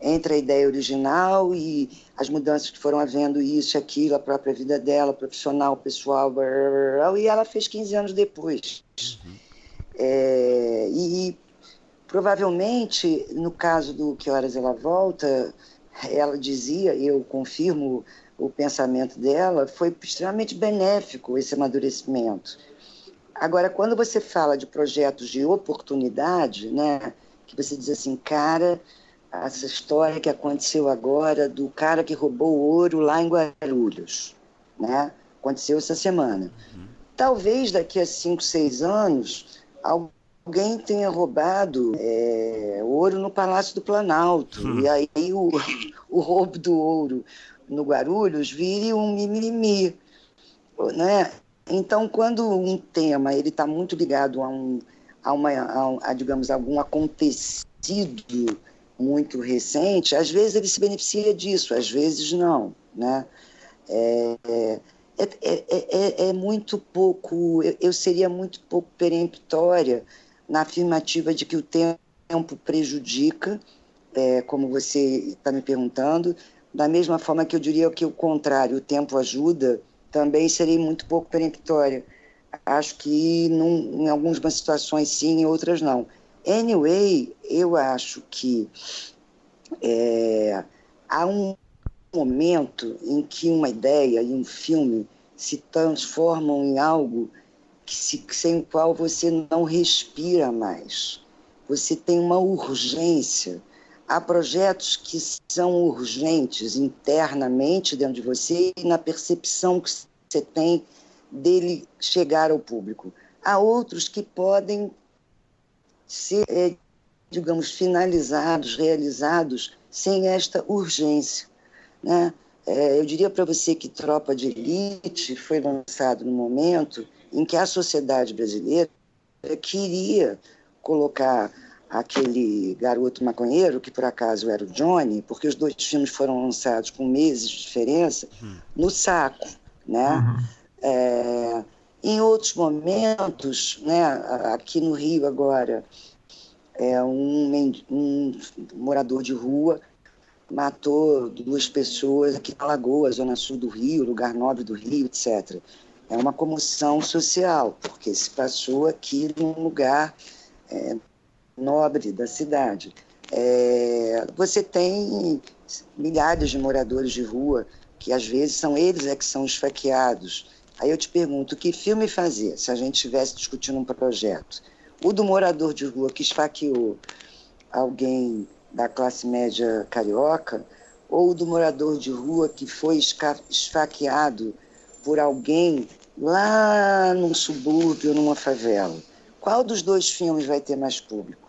Entre a ideia original e as mudanças que foram havendo, isso aquilo, a própria vida dela, profissional, pessoal, blá, blá, blá, e ela fez 15 anos depois. Uhum. É, e provavelmente, no caso do Que Horas Ela Volta, ela dizia, eu confirmo o pensamento dela, foi extremamente benéfico esse amadurecimento Agora, quando você fala de projetos de oportunidade, né, que você diz assim, cara, essa história que aconteceu agora do cara que roubou ouro lá em Guarulhos, né? Aconteceu essa semana. Uhum. Talvez daqui a cinco, seis anos alguém tenha roubado é, ouro no Palácio do Planalto uhum. e aí o, o roubo do ouro no Guarulhos vire um mimimi, né? Então, quando um tema ele está muito ligado a um, a uma, a, a, digamos, algum acontecido muito recente, às vezes ele se beneficia disso, às vezes não, né? É, é, é, é, é muito pouco, eu seria muito pouco peremptória na afirmativa de que o tempo prejudica, é, como você está me perguntando, da mesma forma que eu diria que o contrário, o tempo ajuda, também serei muito pouco peremptória. Acho que num, em algumas situações sim, em outras não. Anyway, eu acho que é, há um momento em que uma ideia e um filme se transformam em algo que se, sem o qual você não respira mais. Você tem uma urgência. Há projetos que são urgentes internamente dentro de você e na percepção que você tem dele chegar ao público. Há outros que podem ser, é, digamos, finalizados, realizados sem esta urgência. Né? É, eu diria para você que Tropa de Elite foi lançado no momento em que a sociedade brasileira queria colocar aquele garoto maconheiro, que por acaso era o Johnny, porque os dois filmes foram lançados com meses de diferença, hum. no saco né? Uhum. É, em outros momentos, né, aqui no Rio agora, é, um, um morador de rua matou duas pessoas aqui na Lagoa, zona sul do Rio, lugar nobre do Rio, etc. É uma comoção social, porque se passou aqui num lugar é, nobre da cidade. É, você tem milhares de moradores de rua que às vezes são eles é que são esfaqueados. Aí eu te pergunto, que filme fazer se a gente estivesse discutindo um projeto? O do morador de rua que esfaqueou alguém da classe média carioca ou o do morador de rua que foi esfaqueado por alguém lá num subúrbio, numa favela? Qual dos dois filmes vai ter mais público?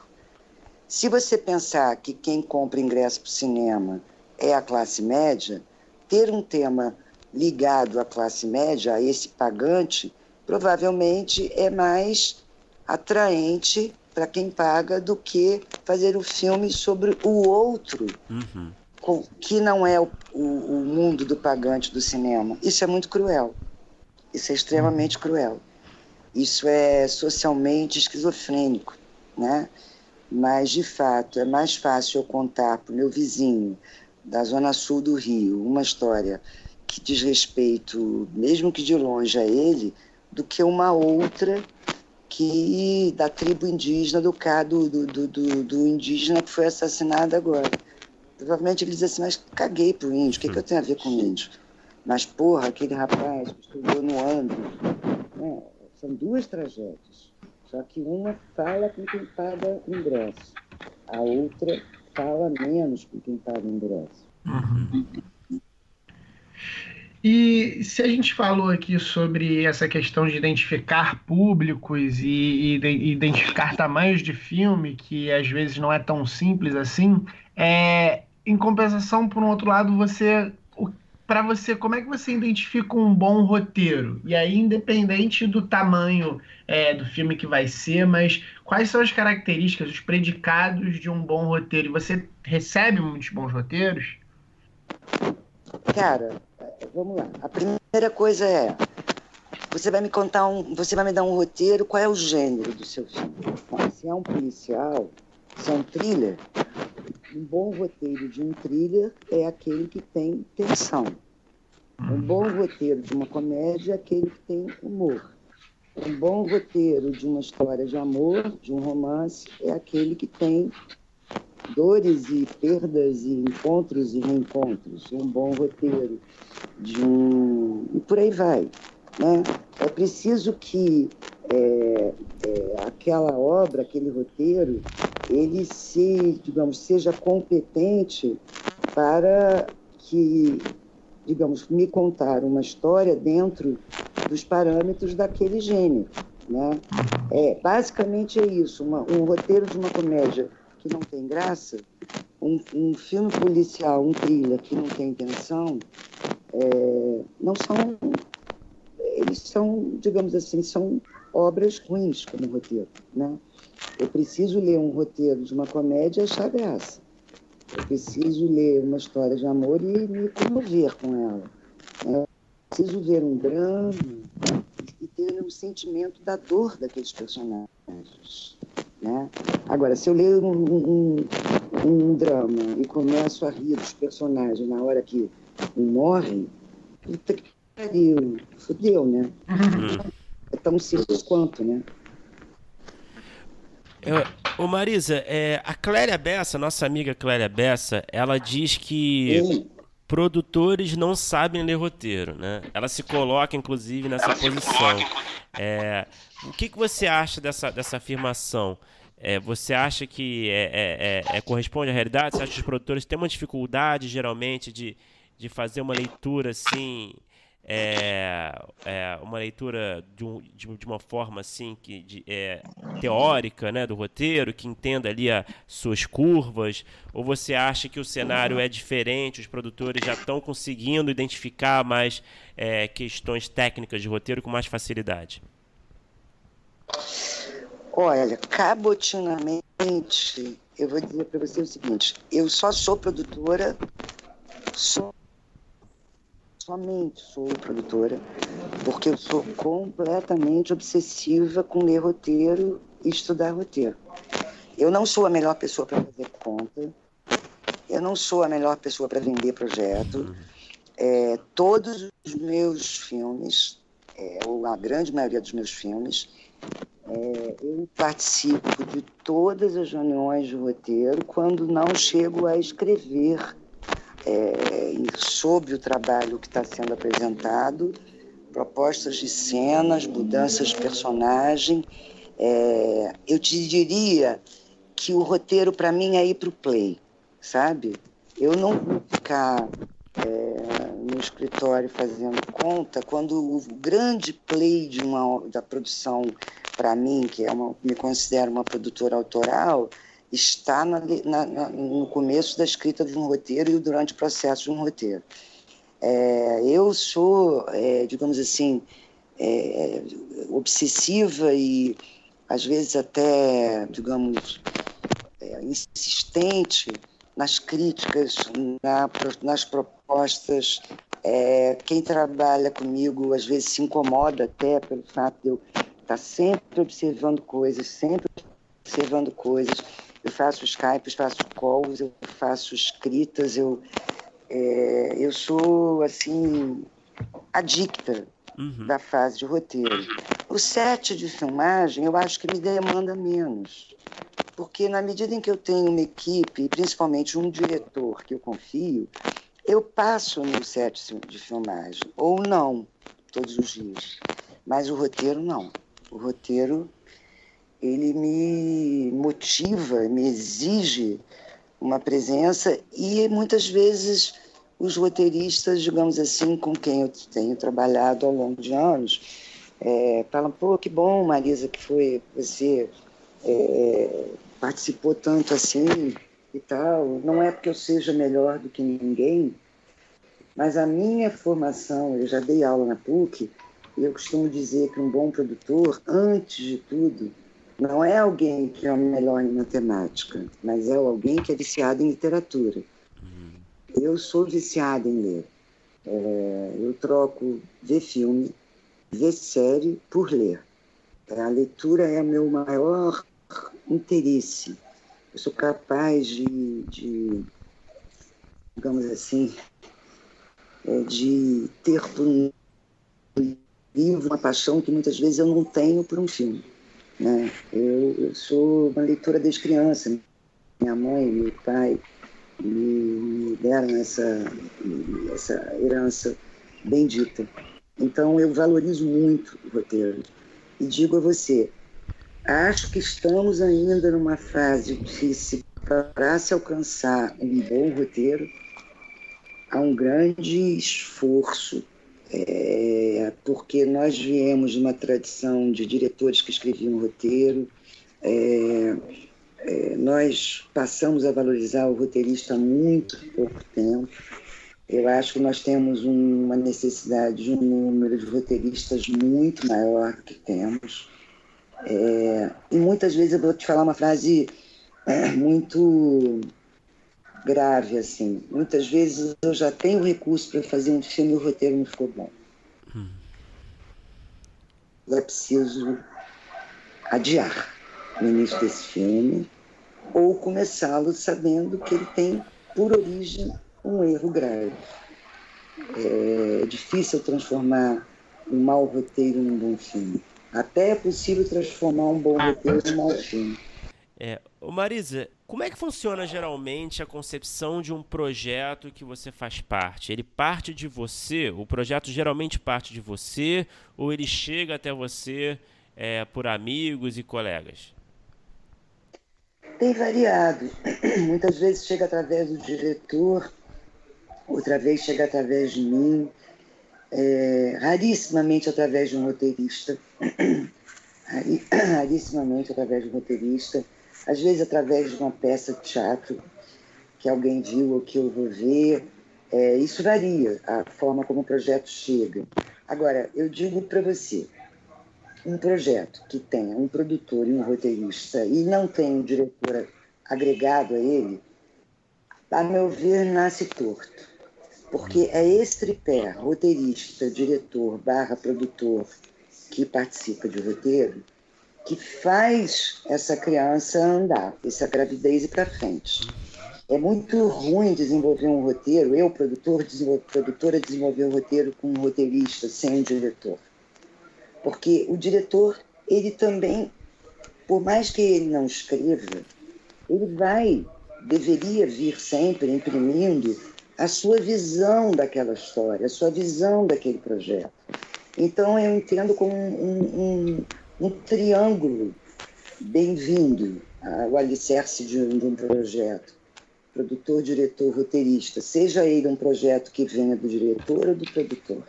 Se você pensar que quem compra ingresso para o cinema é a classe média, ter um tema ligado à classe média, a esse pagante, provavelmente é mais atraente para quem paga do que fazer o um filme sobre o outro, uhum. com, que não é o, o, o, mundo do pagante do cinema. Isso é muito cruel. Isso é extremamente cruel. Isso é socialmente esquizofrênico, né? Mas, de fato, é mais fácil eu contar para o meu vizinho da zona sul do Rio, uma história que diz respeito, mesmo que de longe, a ele, do que uma outra que da tribo indígena, do, do, do, do, do indígena que foi assassinado agora. Provavelmente ele diz assim, mas caguei pro índio, o que, que eu tenho a ver com índio? Mas, porra, aquele rapaz que estudou no Andro. É, são duas tragédias. Só que uma fala com quem paga ingresso, a outra fala menos com quem paga ingresso. Uhum. E se a gente falou aqui sobre essa questão de identificar públicos e, e identificar tamanhos de filme, que às vezes não é tão simples assim, é, em compensação, por um outro lado, você para você, como é que você identifica um bom roteiro? E aí, independente do tamanho é, do filme que vai ser, mas quais são as características, os predicados de um bom roteiro? Você recebe muitos bons roteiros? Cara, vamos lá. A primeira coisa é, você vai me contar um, você vai me dar um roteiro, qual é o gênero do seu filme? Se é um policial, se é um thriller, um bom roteiro de um thriller é aquele que tem tensão. Um bom roteiro de uma comédia é aquele que tem humor. Um bom roteiro de uma história de amor, de um romance, é aquele que tem dores e perdas e encontros e reencontros. Um bom roteiro de um. e por aí vai. Né? É preciso que é, é, aquela obra, aquele roteiro, ele se, digamos, seja competente para que, digamos, me contar uma história dentro dos parâmetros daquele gênero. Né? É, basicamente é isso, uma, um roteiro de uma comédia que não tem graça, um, um filme policial, um thriller que não tem intenção, é, não são, eles são, digamos assim, são obras ruins como roteiro, né? Eu preciso ler um roteiro de uma comédia e achar graça. Eu preciso ler uma história de amor e me comover com ela. Eu preciso ver um drama e ter um sentimento da dor daqueles personagens. Né? Agora, se eu ler um, um, um, drama e começo a rir dos personagens na hora que um morre, puta que pariu, fodeu, né? É tão simples quanto, né? Ô Marisa, é, a Clélia Bessa, nossa amiga Clélia Bessa, ela diz que produtores não sabem ler roteiro, né? Ela se coloca, inclusive, nessa ela posição. É, o que, que você acha dessa, dessa afirmação? É, você acha que é, é, é, é, corresponde à realidade? Você acha que os produtores têm uma dificuldade, geralmente, de, de fazer uma leitura assim é, é, uma leitura de, um, de, de, uma forma assim que de, é, teórica né, do roteiro, que entenda ali as suas curvas? Ou você acha que o cenário é diferente, os produtores já estão conseguindo identificar mais é, questões técnicas de roteiro com mais facilidade? Olha, cabotinamente, eu vou dizer para você o seguinte: eu só sou produtora, sou somente sou produtora, porque eu sou completamente obsessiva com ler roteiro e estudar roteiro. Eu não sou a melhor pessoa para fazer conta, eu não sou a melhor pessoa para vender projeto. É, todos os meus filmes, é, ou a grande maioria dos meus filmes, é, eu participo de todas as reuniões de roteiro quando não chego a escrever é, sobre o trabalho que está sendo apresentado, propostas de cenas, mudanças de personagem. É, eu te diria que o roteiro para mim é ir para o play, sabe? Eu não vou ficar é, no escritório fazendo conta quando o grande play de uma, da produção para mim, que é uma, me considero uma produtora autoral, está na, na, no começo da escrita de um roteiro e durante o processo de um roteiro. É, eu sou, é, digamos assim, é, obsessiva e às vezes até, digamos, é, insistente nas críticas, na, nas propostas. É, quem trabalha comigo às vezes se incomoda até pelo fato de eu estar sempre observando coisas, sempre observando coisas eu faço Skype, faço calls, eu faço escritas, eu, é, eu sou, assim, adicta uhum. da fase de roteiro. O set de filmagem, eu acho que me demanda menos. Porque na medida em que eu tenho uma equipe, principalmente um diretor que eu confio, eu passo no set de filmagem, ou não, todos os dias. Mas o roteiro não. O roteiro ele me motiva, me exige uma presença e muitas vezes os roteiristas, digamos assim, com quem eu tenho trabalhado ao longo de anos, é, falam, pô, que bom, Marisa, que foi você é, participou tanto assim e tal. Não é porque eu seja melhor do que ninguém, mas a minha formação, eu já dei aula na PUC, e eu costumo dizer que um bom produtor, antes de tudo, não é alguém que é o melhor em matemática, mas é alguém que é viciado em literatura. Eu sou viciado em ler. É, eu troco ver filme, ver série por ler. A leitura é o meu maior interesse. Eu sou capaz de, de digamos assim, é, de ter por um livro uma paixão que muitas vezes eu não tenho por um filme. Né? Eu, eu sou uma leitura desde criança. Minha mãe, meu pai me, me deram essa, essa herança bendita. Então eu valorizo muito o roteiro. E digo a você, acho que estamos ainda numa fase se para se alcançar um bom roteiro, há um grande esforço, é, porque nós viemos de uma tradição de diretores que escreviam roteiro, é, é, nós passamos a valorizar o roteirista há muito pouco tempo. Eu acho que nós temos uma necessidade de um número de roteiristas muito maior que temos. É, e muitas vezes eu vou te falar uma frase é, muito grave, assim. Muitas vezes eu já tenho recurso para fazer um filme e o roteiro não ficou bom. Hum. É preciso adiar no início desse filme, ou começá-lo sabendo que ele tem, por origem, um erro grave. É difícil transformar um mau roteiro num bom filme. Até é possível transformar um bom roteiro num mau filme. É, Marisa, como é que funciona geralmente a concepção de um projeto que você faz parte? Ele parte de você? O projeto geralmente parte de você ou ele chega até você é, por amigos e colegas? Tem variado. Muitas vezes chega através do diretor, outra vez chega através de mim, é, rarissimamente através de um roteirista, rarissimamente através de um roteirista, às vezes através de uma peça de teatro que alguém viu ou que eu vou ver. É, isso varia a forma como o projeto chega. Agora, eu digo para você, um projeto que tenha um produtor e um roteirista e não tem um diretor agregado a ele, a meu ver, nasce torto. Porque é esse tripé, roteirista, diretor, barra produtor, que participa de roteiro, que faz essa criança andar, essa gravidez ir para frente. É muito ruim desenvolver um roteiro, eu, produtor, produtora, desenvolver um roteiro com um roteirista, sem um diretor porque o diretor, ele também, por mais que ele não escreva, ele vai, deveria vir sempre imprimindo a sua visão daquela história, a sua visão daquele projeto. Então eu entendo como um, um, um triângulo bem-vindo ao alicerce de um, de um projeto. Produtor, diretor, roteirista, seja ele um projeto que venha do diretor ou do produtor.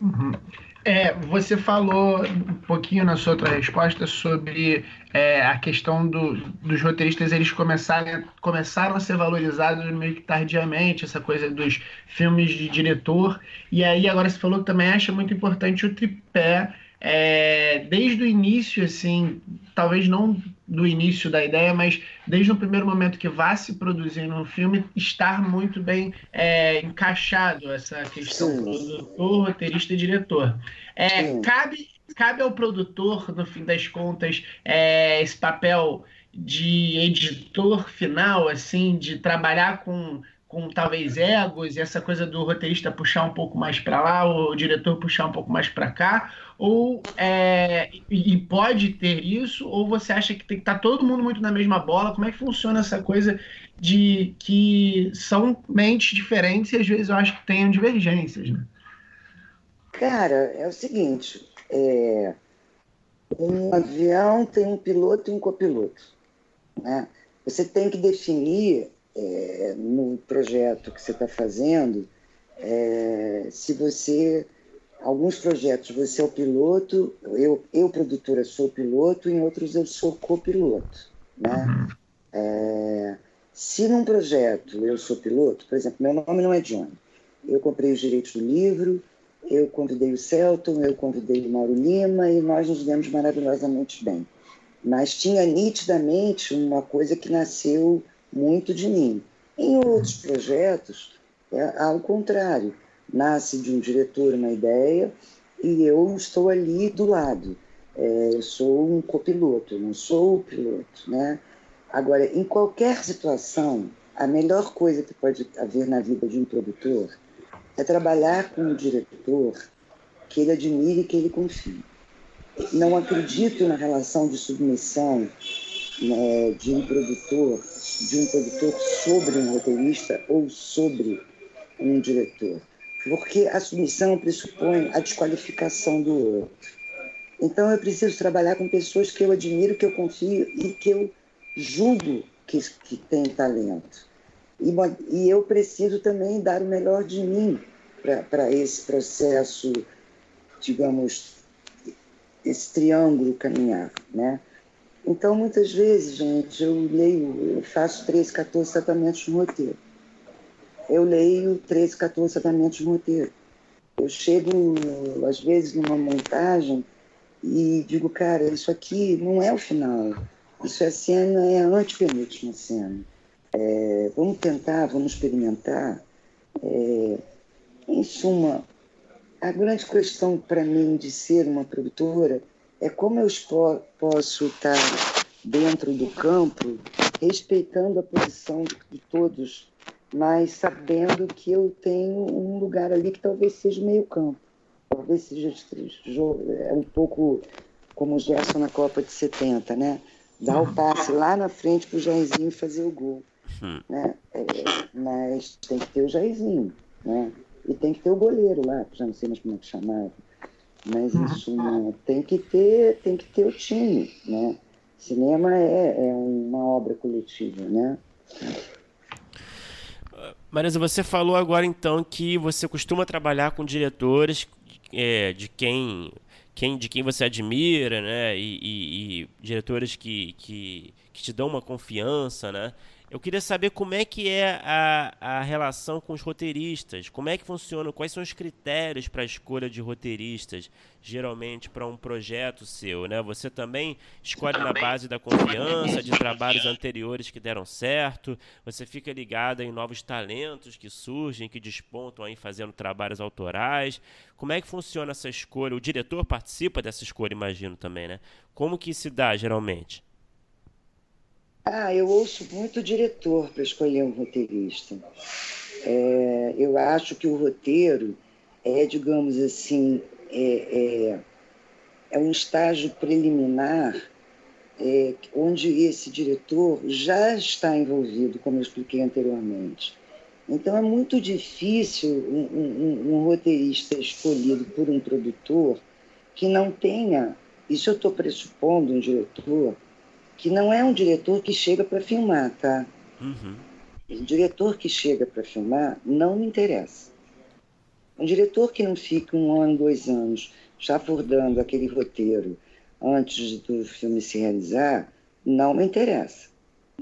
Uhum. É, você falou um pouquinho na sua outra resposta sobre é, a questão do, dos roteiristas eles começarem, começaram a ser valorizados meio que tardiamente, essa coisa dos filmes de diretor. E aí agora você falou que também acha muito importante o tripé é, desde o início, assim, talvez não do início da ideia, mas desde o primeiro momento que vá se produzir um filme, estar muito bem é, encaixado essa questão Sim. produtor, roteirista e diretor. É, cabe, cabe ao produtor, no fim das contas, é, esse papel de editor final, assim, de trabalhar com com talvez egos e essa coisa do roteirista puxar um pouco mais para lá, o diretor puxar um pouco mais para cá, ou é, e pode ter isso, ou você acha que tem que estar tá todo mundo muito na mesma bola? Como é que funciona essa coisa de que são mentes diferentes e às vezes eu acho que tenham divergências, né? Cara, é o seguinte, é, Um avião tem um piloto e um copiloto. Né? Você tem que definir é, no projeto que você está fazendo é, se você alguns projetos você é o piloto, eu, eu produtora sou piloto, em outros eu sou copiloto, né? É, se num projeto eu sou piloto, por exemplo, meu nome não é Johnny, eu comprei os direitos do livro, eu convidei o Celton, eu convidei o Mauro Lima e nós nos demos maravilhosamente bem. Mas tinha nitidamente uma coisa que nasceu muito de mim. Em outros projetos, é ao contrário nasce de um diretor uma ideia e eu estou ali do lado. É, eu sou um copiloto, não sou o piloto, né? Agora, em qualquer situação, a melhor coisa que pode haver na vida de um produtor é trabalhar com um diretor que ele admire e que ele confie. Não acredito na relação de submissão né, de um produtor, de um produtor sobre um roteirista ou sobre um diretor porque a submissão pressupõe a desqualificação do outro. Então eu preciso trabalhar com pessoas que eu admiro, que eu confio e que eu julgo que, que têm talento. E, e eu preciso também dar o melhor de mim para esse processo, digamos, esse triângulo caminhar, né? Então, muitas vezes, gente, eu leio, eu faço 13, 14 tratamentos no roteiro eu leio 13, 14 tratamentos de roteiro. Eu chego, às vezes, numa montagem e digo, cara, isso aqui não é o final. Isso é cena, é a antepenúltima cena. É, vamos tentar, vamos experimentar. É, em suma, a grande questão para mim de ser uma produtora é como eu posso estar dentro do campo, respeitando a posição de todos mas sabendo que eu tenho um lugar ali que talvez seja meio campo. Talvez seja é um pouco como o Gerson na Copa de 70, né? Dar o passe lá na frente para o Jairzinho fazer o gol. Hum. Né? É, mas tem que ter o Jairzinho, né? E tem que ter o goleiro lá, já não sei mais como é que chamava. Mas em suma, tem que ter, tem que ter o time, né? Cinema é, é uma obra coletiva, né? Marisa, você falou agora então que você costuma trabalhar com diretores é, de quem, quem, de quem você admira, né? E, e, e diretores que, que, que, te dão uma confiança, né? Eu queria saber como é que é a, a relação com os roteiristas, como é que funciona, quais são os critérios para a escolha de roteiristas, geralmente para um projeto seu, né? Você também escolhe na base da confiança, de trabalhos anteriores que deram certo, você fica ligado em novos talentos que surgem, que despontam aí fazendo trabalhos autorais. Como é que funciona essa escolha? O diretor participa dessa escolha, imagino também, né? Como que se dá geralmente? Ah, eu ouço muito diretor para escolher um roteirista. É, eu acho que o roteiro é, digamos assim, é, é, é um estágio preliminar é, onde esse diretor já está envolvido, como eu expliquei anteriormente. Então é muito difícil um, um, um roteirista escolhido por um produtor que não tenha, isso eu estou pressupondo um diretor que não é um diretor que chega para filmar, tá? Uhum. O diretor que chega para filmar não me interessa. Um diretor que não fica um ano, dois anos chafurdando aquele roteiro antes do filme se realizar, não me interessa.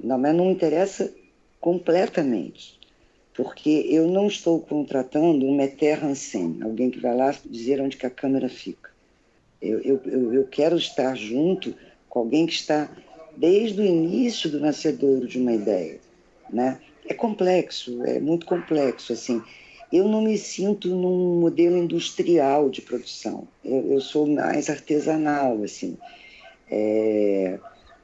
Não, mas não me interessa completamente. Porque eu não estou contratando um meter-en-scène, alguém que vai lá dizer onde que a câmera fica. Eu, eu, eu quero estar junto com alguém que está desde o início do nascedouro de uma ideia, né? É complexo, é muito complexo, assim. Eu não me sinto num modelo industrial de produção. Eu, eu sou mais artesanal, assim. É,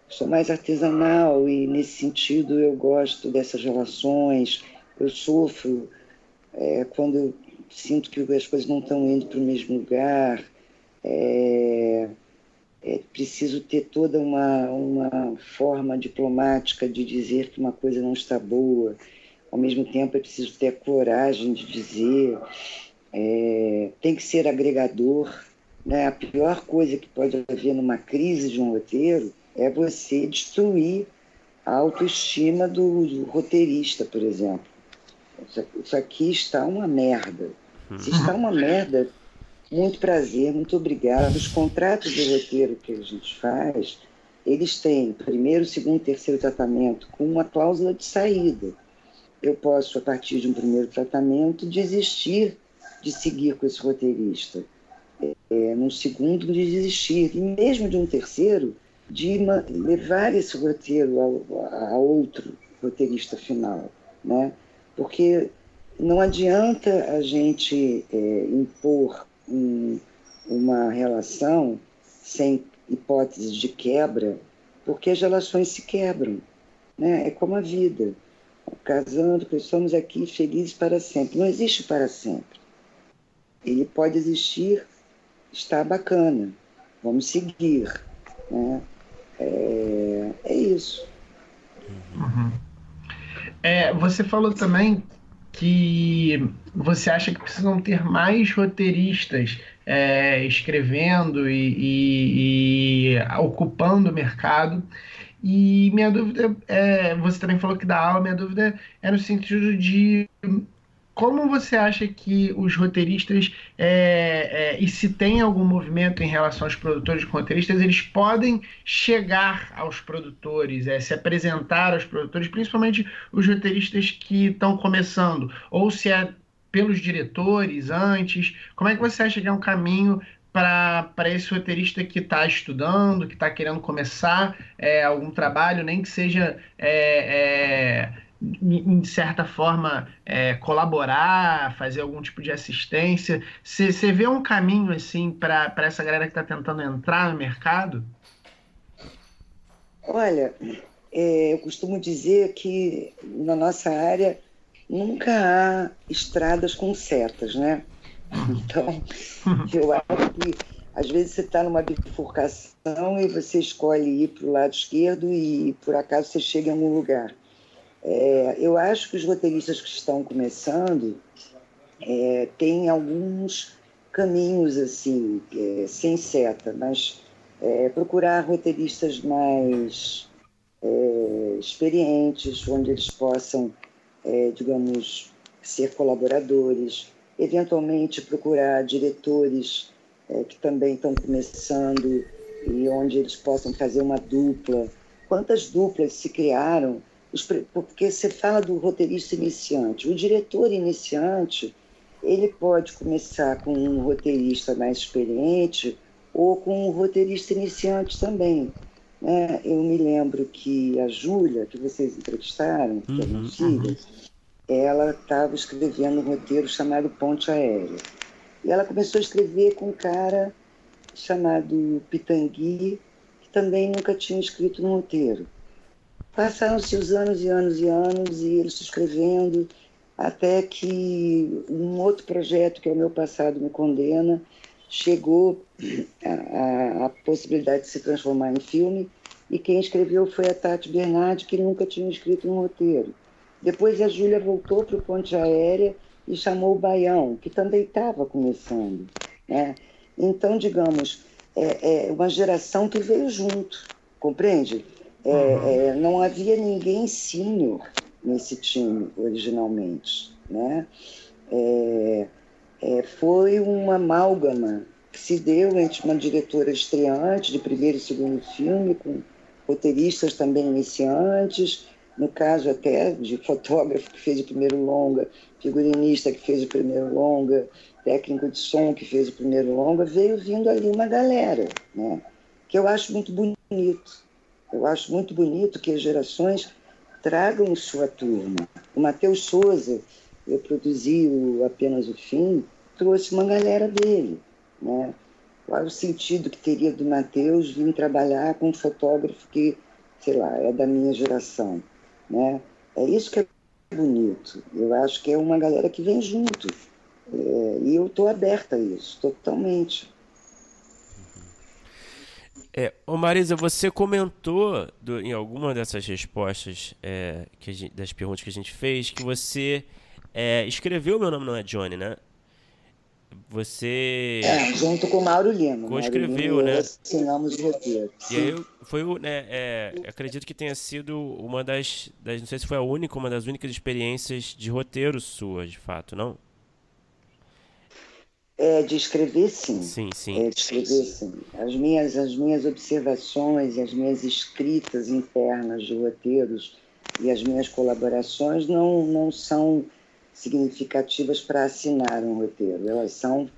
sou mais artesanal e nesse sentido eu gosto dessas relações. Eu sofro é, quando eu sinto que as coisas não estão indo para o mesmo lugar. É, é preciso ter toda uma, uma forma diplomática de dizer que uma coisa não está boa. Ao mesmo tempo, é preciso ter a coragem de dizer. É, tem que ser agregador, né, a pior coisa que pode haver numa crise de um roteiro é você destruir a autoestima do, do roteirista, por exemplo. Isso aqui está uma merda. Se está uma merda, muito prazer, muito obrigado. Os contratos de roteiro que a gente faz, eles têm primeiro, segundo, terceiro tratamento com uma cláusula de saída. Eu posso, a partir de um primeiro tratamento, desistir de seguir com esse roteirista. É, num segundo, de desistir. E mesmo de um terceiro, de levar esse roteiro a, a outro roteirista final, né? Porque não adianta a gente é, impor um, uma relação sem hipótese de quebra, porque as relações se quebram, né? É como a vida. Casando, estamos aqui felizes para sempre. Não existe para sempre. Ele pode existir, está bacana, vamos seguir, né? É, é isso. Uhum. É, você falou também que você acha que precisam ter mais roteiristas é, escrevendo e, e, e, ocupando o mercado. E minha dúvida é, você também falou que dá aula, minha dúvida é no sentido de como você acha que os roteiristas, é, é, e se tem algum movimento em relação aos produtores roteiristas, eles podem chegar aos produtores, é, se apresentar aos produtores, principalmente os roteiristas que estão começando, ou se é pelos diretores antes? Como é que você acha que é um caminho para esse roteirista que está estudando, que está querendo começar é, algum trabalho, nem que seja em certa forma, é, colaborar, fazer algum tipo de assistência? Você vê um caminho assim para essa galera que está tentando entrar no mercado? Olha, é, eu costumo dizer que na nossa área nunca há estradas com setas, né? Então, eu acho que às vezes você está numa bifurcação e você escolhe ir para o lado esquerdo e por acaso você chega em algum lugar. É, eu acho que os roteiristas que estão começando é, têm alguns caminhos assim, é, sem seta, mas é, procurar roteiristas mais é, experientes, onde eles possam, é, digamos, ser colaboradores, eventualmente procurar diretores que também estão começando e onde eles possam fazer uma dupla. Quantas duplas se criaram porque você fala do roteirista iniciante. O diretor iniciante, ele pode começar com um roteirista mais experiente ou com um roteirista iniciante também. Né? Eu me lembro que a Júlia, que vocês entrevistaram, que é uhum, filha, uhum. ela estava escrevendo um roteiro chamado Ponte Aérea. E ela começou a escrever com um cara chamado Pitangui, que também nunca tinha escrito um roteiro. Passaram-se os anos e anos e anos e ele se escrevendo, até que um outro projeto, que é o Meu Passado Me Condena, chegou a, a, possibilidade de se transformar em filme, e quem escreveu foi a Tati Bernardi, que nunca tinha escrito um roteiro. Depois a Júlia voltou para o Ponte Aérea e chamou o Baião, que também estava começando. Né? Então, digamos, é, é uma geração que veio junto, compreende? É, uhum. é, não havia ninguém sênior nesse time originalmente, né? É, é, foi uma amálgama que se deu entre uma diretora estreante de primeiro e segundo filme, com roteiristas também iniciantes, no caso até de fotógrafo que fez o primeiro longa, figurinista que fez o primeiro longa, técnico de som que fez o primeiro longa, veio vindo ali uma galera, né? que eu acho muito bonito. Eu acho muito bonito que as gerações tragam sua turma. O Matheus Souza, eu produzi o Apenas o Fim, trouxe uma galera dele. Né? Qual o sentido que teria do Matheus vir trabalhar com um fotógrafo que, sei lá, é da minha geração? Né? É isso que é bonito. Eu acho que é uma galera que vem junto. É, e eu estou aberta a isso, totalmente. É, ô Marisa, você comentou do, em alguma dessas respostas é, gente, das perguntas que a gente fez que você é, escreveu Meu Nome Não É Johnny, né? Você. É, junto com o Mauro Lima. Co-escreveu, né? Assinamos o roteiro. E aí foi o. Né, é, acredito que tenha sido uma das, das. Não sei se foi a única, uma das únicas experiências de roteiro sua, de fato, não? É, de escrever sim. Sim, sim. É, de escrever sim. As minhas, as minhas observações e as minhas escritas internas de roteiros e as minhas colaborações não, não são significativas para assinar um roteiro. Elas são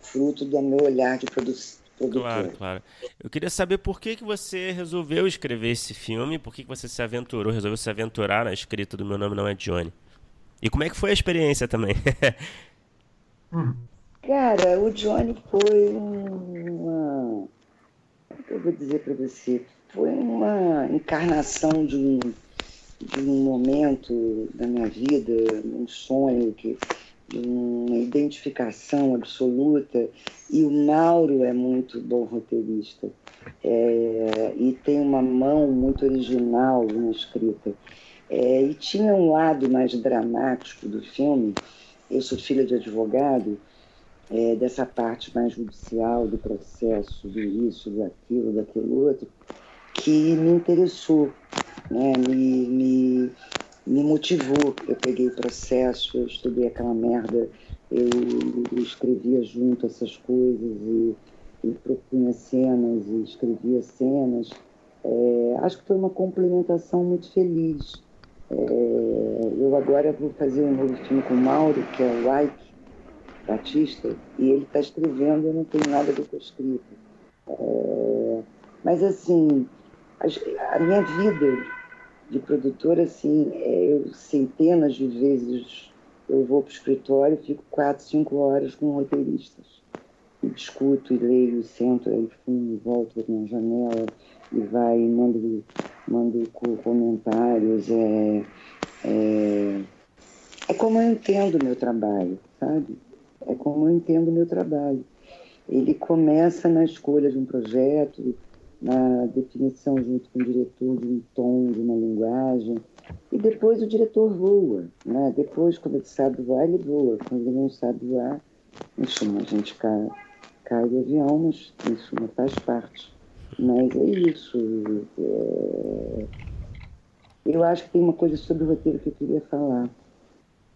fruto do meu olhar de produção. Claro, claro. Eu queria saber por que, que você resolveu escrever esse filme, por que, que você se aventurou, resolveu se aventurar na escrita do Meu Nome Não é Johnny. E como é que foi a experiência também? Hum. Cara, o Johnny foi uma. O que eu vou dizer para você? Foi uma encarnação de um de um momento da minha vida, um sonho, que, de uma identificação absoluta. E o Mauro é muito bom roteirista. É, e tem uma mão muito original na escrita. É, e tinha um lado mais dramático do filme. Eu sou filha de advogado, é, dessa parte mais judicial do processo, do isso, daquilo, daquilo outro, que me interessou né, me, me, me motivou. Eu peguei o processo, eu estudei aquela merda, eu, escrevia junto essas coisas e, e propunha cenas e escrevia cenas. É, acho que foi uma complementação muito feliz. É, eu agora vou fazer um novo filme com o Mauro, que é o Ike Batista, e ele está escrevendo, eu não tenho nada do que eu. É, mas assim, a, a minha vida de produtora, assim, é, eu centenas de vezes eu vou para o escritório, fico quatro, cinco horas com roteiristas. E discuto e leio, sento, aí fumo, volto na janela e vai, mando, mando comentários. É, é, é como eu entendo o meu trabalho, sabe? É como eu entendo o meu trabalho. Ele começa na escolha de um projeto, na definição junto com o diretor de um tom, de uma linguagem. E depois o diretor voa, né? Depois, quando ele sabe voar, ele voa. Quando ele não sabe voar, enfim, a gente cai, cai do avião, mas isso não faz parte. Mas é isso. É... Eu acho que tem uma coisa sobre o roteiro que eu queria falar.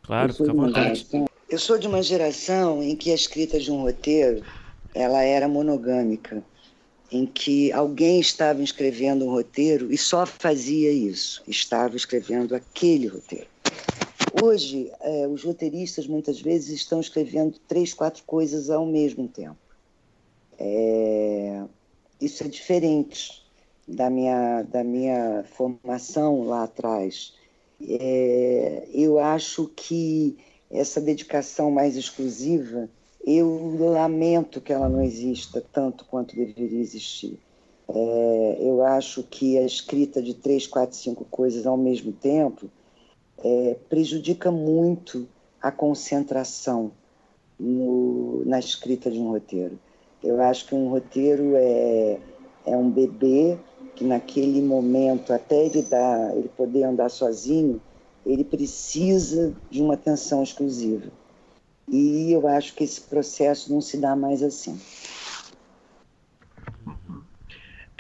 Claro, fica à vontade. Eu sou de uma geração em que a escrita de um roteiro ela era monogâmica em que alguém estava escrevendo um roteiro e só fazia isso, estava escrevendo aquele roteiro. Hoje, é, os roteiristas muitas vezes estão escrevendo três, quatro coisas ao mesmo tempo. É, isso é diferente da minha, da minha formação lá atrás. É, eu acho que essa dedicação mais exclusiva eu lamento que ela não exista tanto quanto deveria existir. É, eu acho que a escrita de três, quatro, cinco coisas ao mesmo tempo é, prejudica muito a concentração no, na escrita de um roteiro. Eu acho que um roteiro é, é um bebê que naquele momento, até ele, dar, ele poder andar sozinho, ele precisa de uma atenção exclusiva. E eu acho que esse processo não se dá mais assim.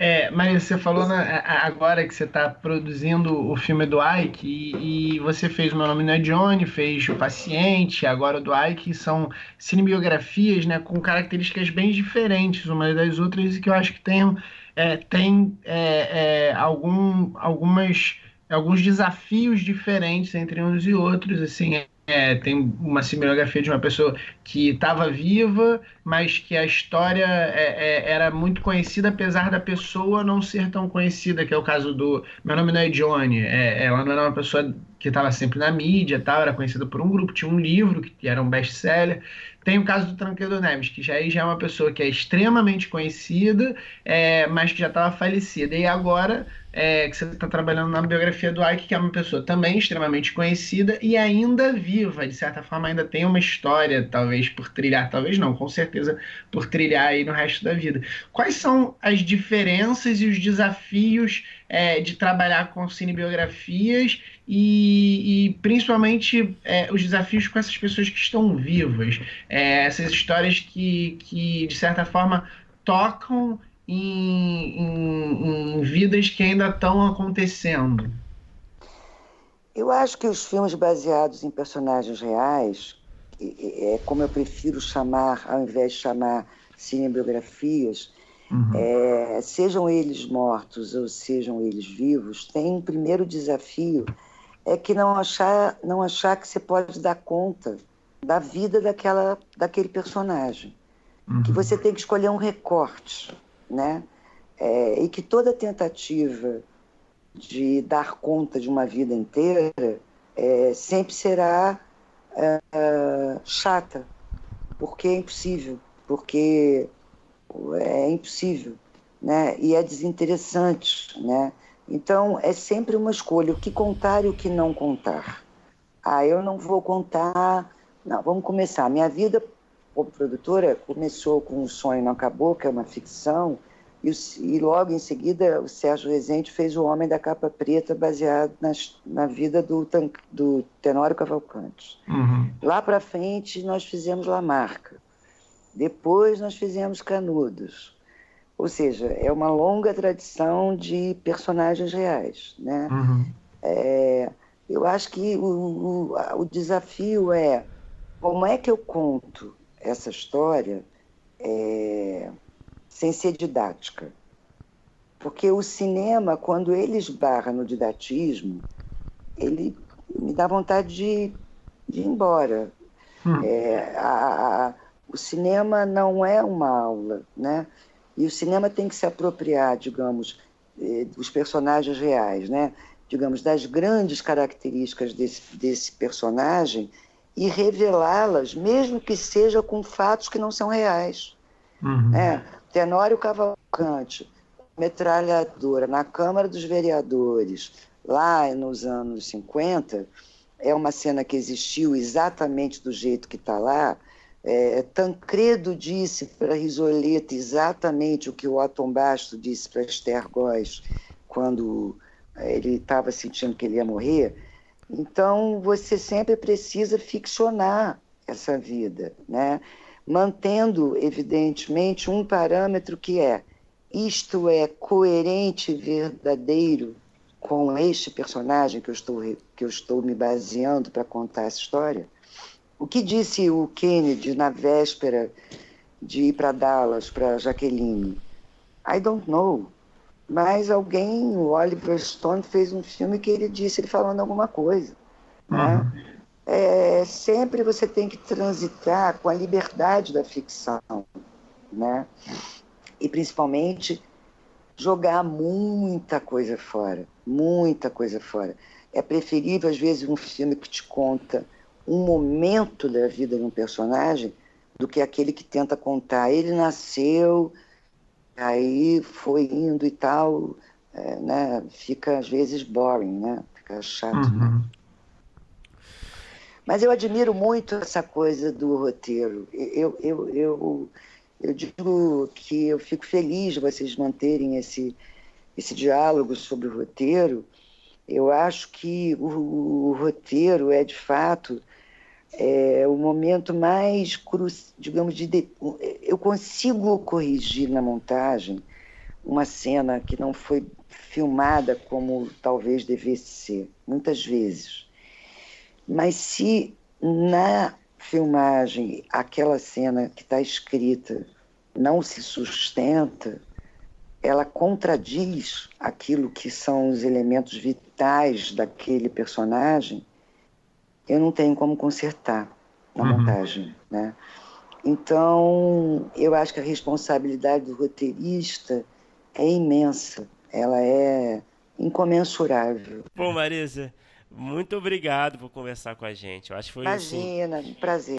É, mas você falou né, agora que você está produzindo o filme do Ike e, e, você fez Meu Nome Não é Johnny, fez O Paciente, agora o do Ike, são cinebiografias né, com características bem diferentes umas das outras e que eu acho que tem, é, tem é, é, algum, algumas, alguns desafios diferentes entre uns e outros. Assim, é, tem uma cinematografia de uma pessoa que estava viva, mas que a história é, é, era muito conhecida, apesar da pessoa não ser tão conhecida, que é o caso do. Meu nome não é Johnny, é, ela não era uma pessoa que estava sempre na mídia, tal, era conhecida por um grupo, tinha um livro que era um best-seller. Tem o caso do Tranqueiro Neves, que já, já é uma pessoa que é extremamente conhecida, é, mas que já estava falecida. E agora é, que você está trabalhando na biografia do Ike, que é uma pessoa também extremamente conhecida e ainda viva, de certa forma ainda tem uma história, talvez por trilhar, talvez não, com certeza por trilhar aí no resto da vida. Quais são as diferenças e os desafios é, de trabalhar com cinebiografias e, e principalmente é, os desafios com essas pessoas que estão vivas, é, essas histórias que, que de certa forma tocam em, em, em vidas que ainda estão acontecendo? Eu acho que os filmes baseados em personagens reais, é como eu prefiro chamar, ao invés de chamar cinebiografias, uhum. é, sejam eles mortos ou sejam eles vivos, tem um primeiro desafio é que não achar, não achar que você pode dar conta da vida daquela, daquele personagem, uhum. que você tem que escolher um recorte né? É, e que toda tentativa de dar conta de uma vida inteira é, sempre será é, chata, porque é impossível, porque é impossível, né? E é desinteressante, né? Então é sempre uma escolha, o que contar e o que não contar. Ah, eu não vou contar. Não, vamos começar. Minha vida como produtora, começou com Um Sonho Não Acabou, que é uma ficção, e, e, logo em seguida o Sérgio Rezende fez O Homem da Capa Preta, baseado nas, na vida do, do Tenório Cavalcante. Uhum. Lá para frente nós fizemos Lamarca. Depois nós fizemos Canudos. Ou seja, é uma longa tradição de personagens reais. Né? Uhum. É, eu acho que o, o, o desafio é como é que eu conto essa história é, sem ser didática. Porque o cinema, quando ele esbarra no didatismo, ele me dá vontade de, de ir embora. Hum. É, a, a, o cinema não é uma aula, né? E o cinema tem que se apropriar, digamos, eh, dos personagens reais, né? Digamos, das grandes características desse, desse personagem e revelá-las, mesmo que seja com fatos que não são reais. Uhum. É, Tenório Cavalcante, metralhadora na Câmara dos Vereadores, lá nos anos 50, é uma cena que existiu exatamente do jeito que está lá. É, Tancredo disse para Risoleta exatamente o que o Otton Basto disse para Esther Góes quando é, ele estava sentindo que ele ia morrer então, você sempre precisa ficcionar essa vida, né? mantendo, evidentemente, um parâmetro que é isto é coerente e verdadeiro com este personagem que eu estou, que eu estou me baseando para contar essa história? O que disse o Kennedy na véspera de ir para Dallas, para Jaqueline? I don't know. Mas alguém, o Oliver Stone, fez um filme que ele disse ele falando alguma coisa. Né? Uhum. Né? É, sempre você tem que transitar com a liberdade da ficção, né? E principalmente jogar muita coisa fora, muita coisa fora. É preferível às vezes um filme que te conta um momento da vida de um personagem do que aquele que tenta contar. Ele nasceu, Aí foi indo e tal, é, né? Fica às vezes boring, né? Fica chato, né? uhum. né? Mas eu admiro muito essa coisa do roteiro. Eu, eu, eu, eu digo que eu fico feliz de vocês manterem esse, esse diálogo sobre o roteiro. Eu acho que o, o roteiro é, de fato, é, o momento mais, cru, digamos, de, de, eu consigo corrigir na montagem uma cena que não foi filmada como talvez devesse ser, muitas vezes. Mas se na filmagem aquela cena que está escrita não se sustenta, ela contradiz aquilo que são os elementos vitais daquele personagem, eu não tenho como consertar na uhum. montagem, né? Então, eu acho que a responsabilidade do roteirista é imensa, ela é incomensurável. Pô, Marisa, muito obrigado por conversar com a gente. Eu acho que foi Imagina, assim, prazer.